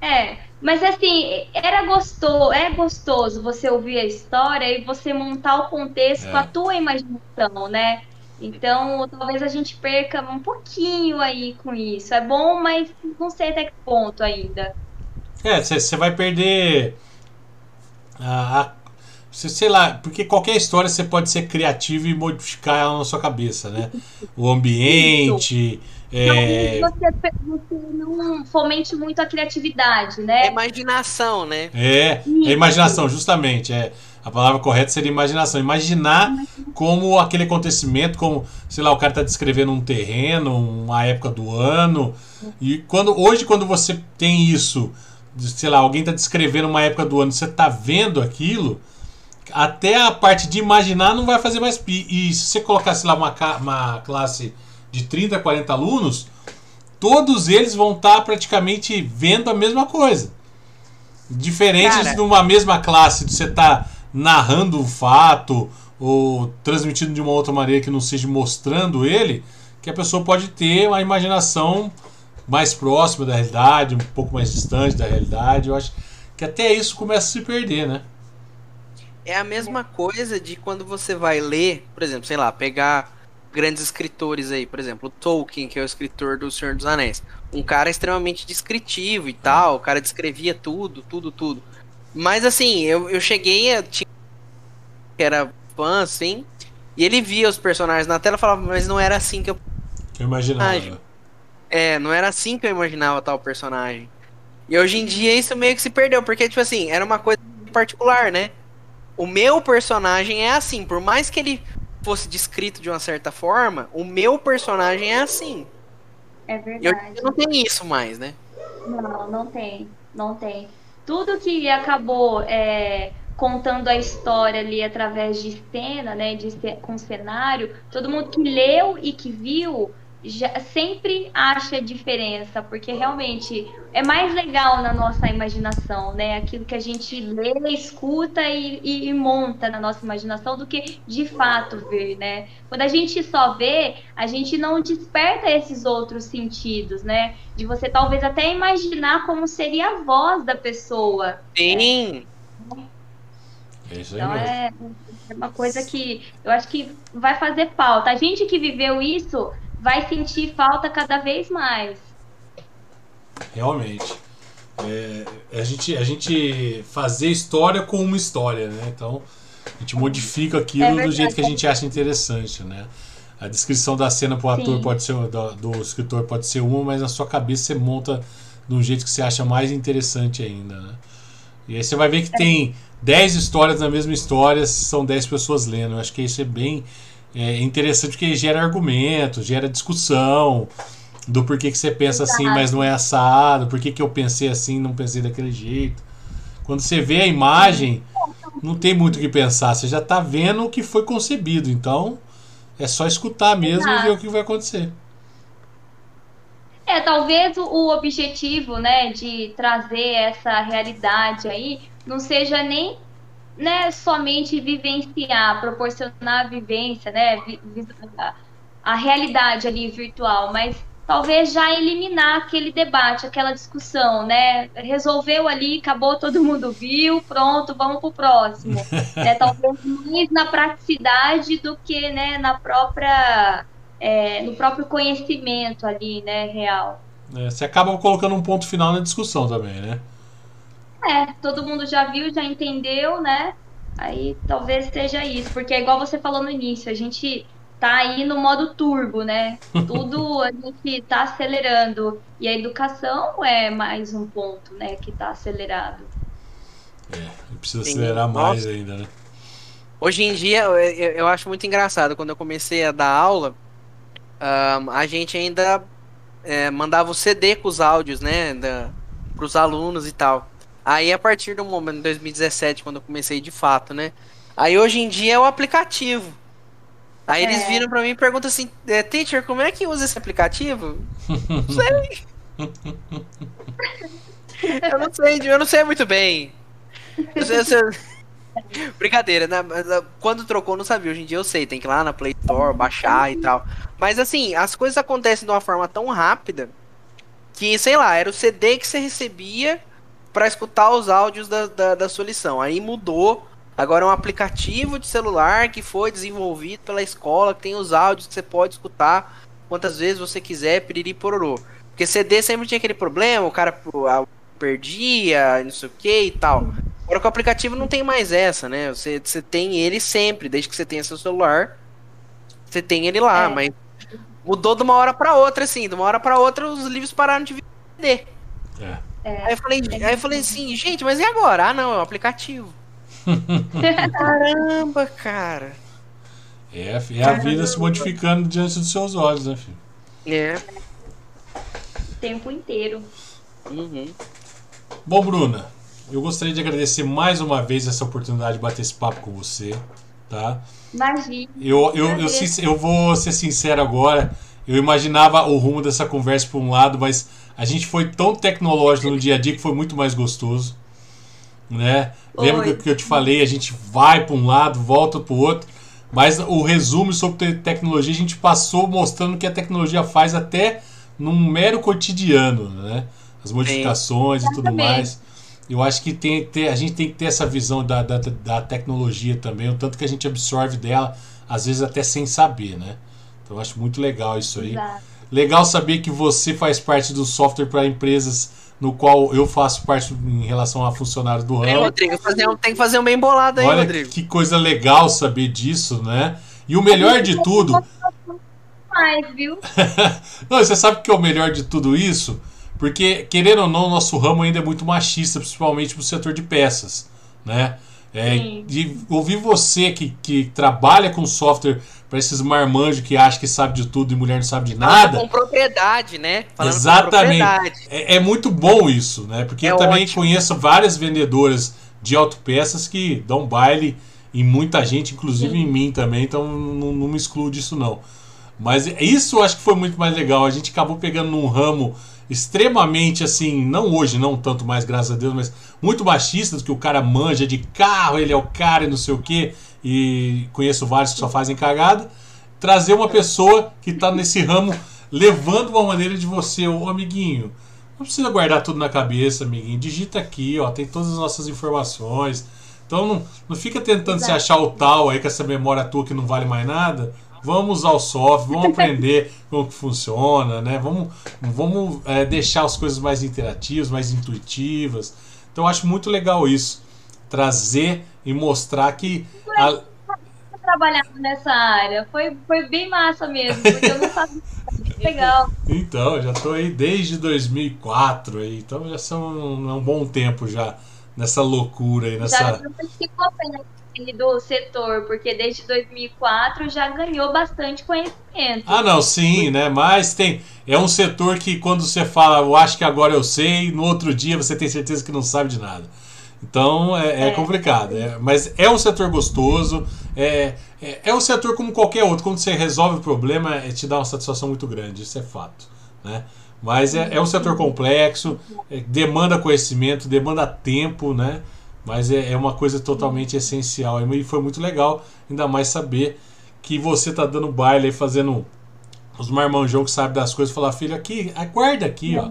É, mas assim, era gostoso, é gostoso você ouvir a história e você montar o contexto É. com a tua imaginação, né? Então, talvez a gente perca um pouquinho aí com isso. É bom, mas não sei até que ponto ainda. É, você vai perder a, sei lá, porque qualquer história você pode ser criativo e modificar ela na sua cabeça, né? O ambiente, é, Talvez você, você não fomente muito a criatividade, É né? imaginação, né? é, é imaginação, justamente, é. A palavra correta seria imaginação. Imaginar como aquele acontecimento, como, sei lá, o cara está descrevendo um terreno, uma época do ano. E quando hoje, quando você tem isso, sei lá, alguém está descrevendo uma época do ano, você está vendo aquilo, até a parte de imaginar não vai fazer mais. E, e se você colocasse lá uma, uma classe de 30, 40 alunos, todos eles vão estar praticamente vendo a mesma coisa. Diferente Cara. de uma mesma classe, de você estar narrando um fato ou transmitindo de uma outra maneira que não seja mostrando ele, que a pessoa pode ter uma imaginação mais próxima da realidade, um pouco mais distante da realidade. Eu acho que até isso começa a se perder, né? É a mesma coisa de quando você vai ler, por exemplo, sei lá, pegar grandes escritores aí, por exemplo, Tolkien, que é o escritor do Senhor dos Anéis. Um cara extremamente descritivo e tal, o cara descrevia tudo, tudo, tudo. Mas assim, eu, eu cheguei a. Tinha, que era fã, assim, e ele via os personagens na tela e falava, mas não era assim que eu. Eu imaginava. É, não era assim que eu imaginava tal personagem. E hoje em dia isso meio que se perdeu, porque, tipo assim, era uma coisa particular, né? O meu personagem é assim, por mais que ele fosse descrito de uma certa forma, o meu personagem é assim. É verdade. não tem isso mais, né? Não, não tem, não tem. Tudo que acabou é, contando a história ali através de cena, né, de com cenário, todo mundo que leu e que viu já sempre acha diferença, porque realmente é mais legal na nossa imaginação, né? Aquilo que a gente lê, escuta e, e- e monta na nossa imaginação do que de fato ver, né? Quando a gente só vê, a gente não desperta esses outros sentidos, né? De você talvez até imaginar como seria a voz da pessoa. Sim. É isso aí Então mesmo. é, é uma coisa que eu acho que vai fazer falta. A gente que viveu isso vai sentir falta cada vez mais. Realmente. É, a, gente, a gente fazer história com uma história, né? Então, a gente modifica aquilo É do jeito que a gente acha interessante, né? A descrição da cena pro ator Sim. pode ser, do, do escritor pode ser uma, mas na sua cabeça você monta de um jeito que você acha mais interessante ainda, né? E aí você vai ver que tem 10 histórias na mesma história, são 10 pessoas lendo. Eu acho que isso é bem é, interessante porque gera argumento, gera discussão do porquê que você pensa assim, Exato. mas não é assado, por que eu pensei assim, não pensei daquele jeito. Quando você vê a imagem, não tem muito o que pensar, você já tá vendo o que foi concebido, então é só escutar mesmo e ver Exato. o que vai acontecer. É, talvez o, o objetivo, né, de trazer essa realidade aí não seja nem né, somente vivenciar, proporcionar a vivência, né, a, realidade ali virtual, mas talvez já eliminar aquele debate, aquela discussão, né? Resolveu ali, acabou, todo mundo viu, pronto, vamos pro próximo. É, talvez mais na praticidade do que né, na própria é, no próprio conhecimento ali, né, real. É, você acaba colocando um ponto final na discussão também, né? É, todo mundo já viu, já entendeu, né? Aí talvez seja isso, porque é igual você falou no início, a gente tá aí no modo turbo, né? Tudo a gente tá acelerando. E a educação é mais um ponto, né, que tá acelerado. É, precisa Sim. acelerar mais Nossa. ainda, né? Hoje em dia, eu, eu- acho muito engraçado. Quando eu comecei a dar aula, ahn, a gente ainda é, mandava o CD com os áudios, né? Da, pros alunos e tal. Aí, a partir do momento, em 2017, quando eu comecei de fato, né? Aí, hoje em dia, é o aplicativo. Aí, eles É. viram pra mim e perguntam assim: é, Teacher, como é que usa esse aplicativo? Não sei. eu não sei, eu não sei muito bem. Eu sei- eu sei- Brincadeira, né? Ah, Quando trocou, não sabia. Hoje em dia eu sei, tem que ir lá na Play Store, baixar e tal. Mas assim, as coisas acontecem de uma forma tão rápida que, sei lá, era o CD que você recebia para escutar os áudios da, da, da sua lição. Aí mudou. Agora é um aplicativo de celular que foi desenvolvido pela escola, que tem os áudios que você pode escutar quantas vezes você quiser, piriri pororô. Porque CD sempre tinha aquele problema, o cara perdia, não sei o que e tal. Agora com o aplicativo não tem mais essa, né? Você, você tem ele sempre, desde que você tenha seu celular, você tem ele lá, é. mas mudou de uma hora para outra, assim, de uma hora para outra os livros pararam de vender. É. É. Aí eu falei, aí eu falei assim, gente, mas e agora? Ah, não, é um aplicativo. Caramba, cara. É, é a vida se modificando diante dos seus olhos, né, filho? É. O tempo inteiro. Uhum. Bom, Bruna, eu gostaria de agradecer mais uma vez essa oportunidade de bater esse papo com você, tá? Imagina. Eu, eu, eu, eu, eu vou ser sincero agora. Eu imaginava o rumo dessa conversa por um lado, mas a gente foi tão tecnológico no dia a dia que foi muito mais gostoso. Né? Lembra que eu te falei, a gente vai para um lado, volta para o outro, mas o resumo sobre tecnologia a gente passou mostrando que a tecnologia faz até num mero cotidiano, né? As modificações Sim. e tudo mais. Eu acho que tem, ter, a gente tem que ter essa visão da, da, da tecnologia também, o tanto que a gente absorve dela, às vezes até sem saber, né? Então eu acho muito legal isso aí. Exato. Legal saber que você faz parte do software para empresas no qual eu faço parte em relação a funcionários do ramo. É, Rodrigo, fazer um, tem que fazer um bem bolado aí, Olha Rodrigo. que coisa legal saber disso, né? E o melhor de tudo. Mais, viu? não, você sabe que é o melhor de tudo isso? Porque, querendo ou não, o nosso ramo ainda é muito machista, principalmente no setor de peças, né? É, de ouvir você que, que trabalha com software para esses marmanjos que acham que sabe de tudo e mulher não sabe de nada. Com propriedade, né? Falando Exatamente. Propriedade. É, é, muito bom isso, né? Porque é eu também ótimo. conheço várias vendedoras de autopeças que dão baile em muita gente, inclusive Sim. em mim também, então não, não me excluo disso não. Mas isso eu acho que foi muito mais legal. A gente acabou pegando num ramo extremamente assim, não hoje, não tanto mais, graças a Deus, mas muito machistas, que o cara manja de carro, ele é o cara e não sei o que, e conheço vários que só fazem cagada. Trazer uma pessoa que está nesse ramo levando uma maneira de você, ô amiguinho. Não precisa guardar tudo na cabeça, amiguinho. Digita aqui, ó, tem todas as nossas informações. Então não, não fica tentando Exato. se achar o tal aí com essa memória tua que não vale mais nada. Vamos usar o software, vamos aprender como que funciona, né? Vamos, vamos é, deixar as coisas mais interativas, mais intuitivas. Então eu acho muito legal isso. Trazer e mostrar que. A... Trabalhando nessa área foi, foi bem massa mesmo, porque eu não sabia. Legal. Então, já estou aí desde 2004, aí, então já são um, um bom tempo já nessa loucura aí, nessa. Já do setor, porque desde 2004 já ganhou bastante conhecimento. Ah, não, sim, né? Mas tem. É um setor que quando você fala, eu acho que agora eu sei, no outro dia você tem certeza que não sabe de nada. Então é, é, é. complicado. É, mas é um setor gostoso. É, é, é, um setor como qualquer outro. Quando você resolve o problema, é, te dá uma satisfação muito grande. Isso é fato. Né? Mas é, é um setor complexo, demanda conhecimento, demanda tempo, né? Mas é, é uma coisa totalmente essencial. E foi muito legal, ainda mais saber que você tá dando baile aí, fazendo os marmanjão que sabe das coisas, falar, filho, aqui, aguarda aqui, ó.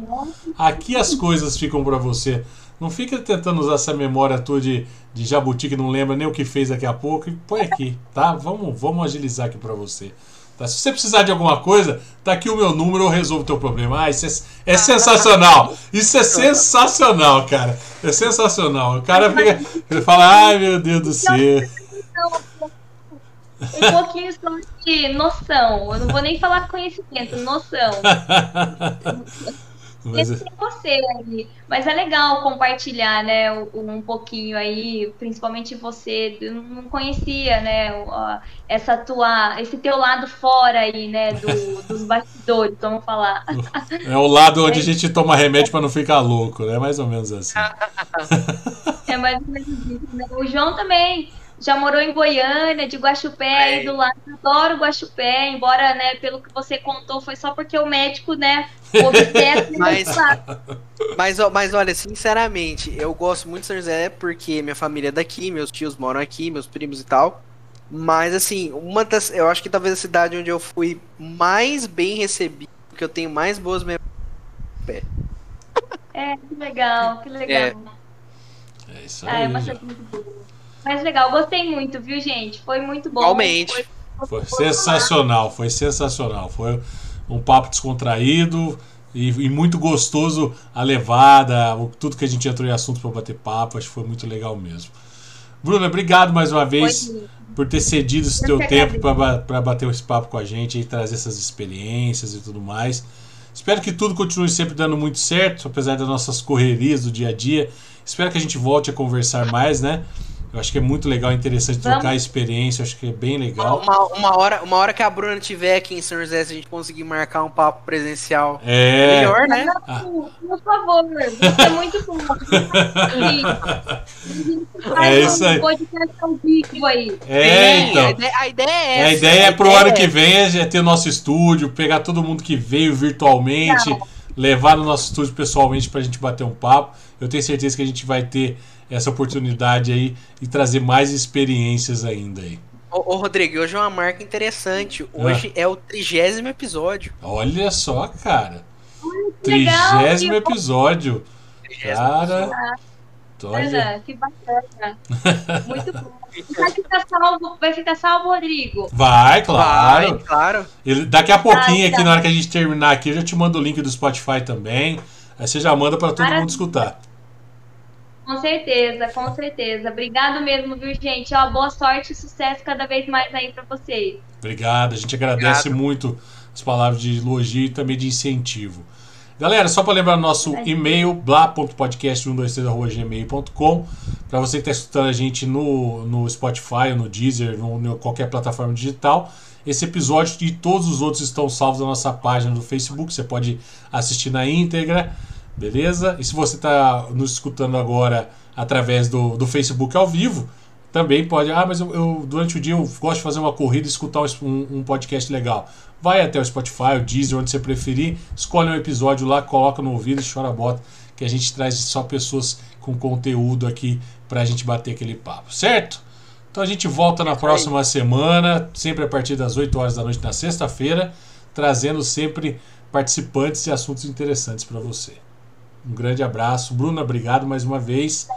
Aqui as coisas ficam para você. Não fica tentando usar essa memória tua de, de jabuti que não lembra nem o que fez daqui a pouco e põe aqui, tá? Vamos, vamos agilizar aqui para você. Tá? Se você precisar de alguma coisa, tá aqui o meu número, eu resolvo o teu problema. Ah, isso é, é sensacional. Isso é sensacional, cara. É sensacional. O cara fica, ele fala, ai meu Deus do céu. Um pouquinho só de noção. Eu não vou nem falar conhecimento, noção. Mas... É você ali. Mas é legal compartilhar, né, um pouquinho aí, principalmente você, eu não conhecia, né, essa tua, esse teu lado fora aí, né, do, dos bastidores, vamos falar. É o lado onde a gente toma remédio para não ficar louco, né, mais ou menos assim. É mais ou menos isso, né? O João também já morou em Goiânia, de Guaxupé, é. do lado, adoro Guaxupé, embora, né, pelo que você contou, foi só porque o médico, né, mas, mas, mas olha, sinceramente, eu gosto muito de São José porque minha família é daqui, meus tios moram aqui, meus primos e tal. Mas assim, uma das. Eu acho que talvez a cidade onde eu fui mais bem recebido, que eu tenho mais boas memórias, pé. É, que legal, que legal. É. É isso Ah, aí. é uma série muito boa. Mas legal, gostei muito, viu, gente? Foi muito bom. Igualmente. Foi- Foi sensacional, foi sensacional. Foi um papo descontraído e, e muito gostoso a levada, o- tudo que a gente entrou em assunto para bater papo, acho que foi muito legal mesmo. Bruna, obrigado mais uma vez Foi- por ter cedido esse Eu teu tempo para bater esse papo com a gente e trazer essas experiências e tudo mais. Espero que tudo continue sempre dando muito certo, apesar das nossas correrias do dia a dia. Espero que a gente volte a conversar mais, né? Eu acho que é muito legal, interessante Vamos. trocar experiência, eu acho que é bem legal. Uma, uma hora, uma hora que a Bruna estiver aqui em São José, se a gente conseguir marcar um papo presencial É. melhor, né? Ah. Por favor, você é muito bom. É isso aí. Um podcast ao vivo aí. É, então. A ideia, a ideia é É, A essa. ideia é pro ano que é vem é ter nosso estúdio, pegar todo mundo que veio virtualmente, levar no nosso estúdio pessoalmente pra gente bater um papo. Eu tenho certeza que a gente vai ter essa oportunidade aí e trazer mais experiências ainda aí. Ô, ô, Rodrigo, hoje é uma marca interessante. Ah. Hoje é o trigésimo episódio. Olha só, cara. Trigésimo episódio. Cara. Olha. Ana, que bacana. Muito bom. Vai ficar salvo, vai ficar salvo, Rodrigo. Vai, claro. Vai, claro. Ele, daqui a pouquinho, Ah, aqui, tá. na hora que a gente terminar aqui, eu já te mando o link do Spotify também. Aí você já manda pra todo Maravilha. mundo escutar. Com certeza, com certeza. Obrigado mesmo, viu, gente? Ó, boa sorte e sucesso cada vez mais aí pra vocês. Obrigado, a gente agradece muito as palavras de elogio e também de incentivo. Galera, só para lembrar nosso e-mail, bla.podcast123.gmail.com para você que está escutando a gente no, no Spotify, no Deezer, no, no qualquer plataforma digital. Esse episódio e todos os outros estão salvos na nossa página do Facebook. Você pode assistir na íntegra, beleza? E se você está nos escutando agora através do, do Facebook ao vivo, também pode. Ah, mas eu, eu, durante o dia eu gosto de fazer uma corrida e escutar um, um podcast legal. Vai até o Spotify, o Deezer, onde você preferir, escolhe um episódio lá, coloca no ouvido e chora a bota, que a gente traz só pessoas com conteúdo aqui pra gente bater aquele papo, certo? Então a gente volta na próxima semana, sempre a partir das 8 horas da noite na sexta-feira, trazendo sempre participantes e assuntos interessantes para você. Um grande abraço. Bruna, obrigado mais uma vez.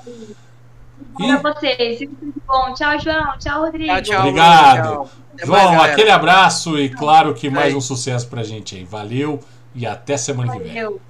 Pra vocês. Tudo de bom. Tchau, João. Tchau, Rodrigo. Tchau, tchau. Obrigado. Tchau. Mais, João, galera. aquele abraço e claro que mais um sucesso pra gente aí. Valeu e até semana que vem. Valeu.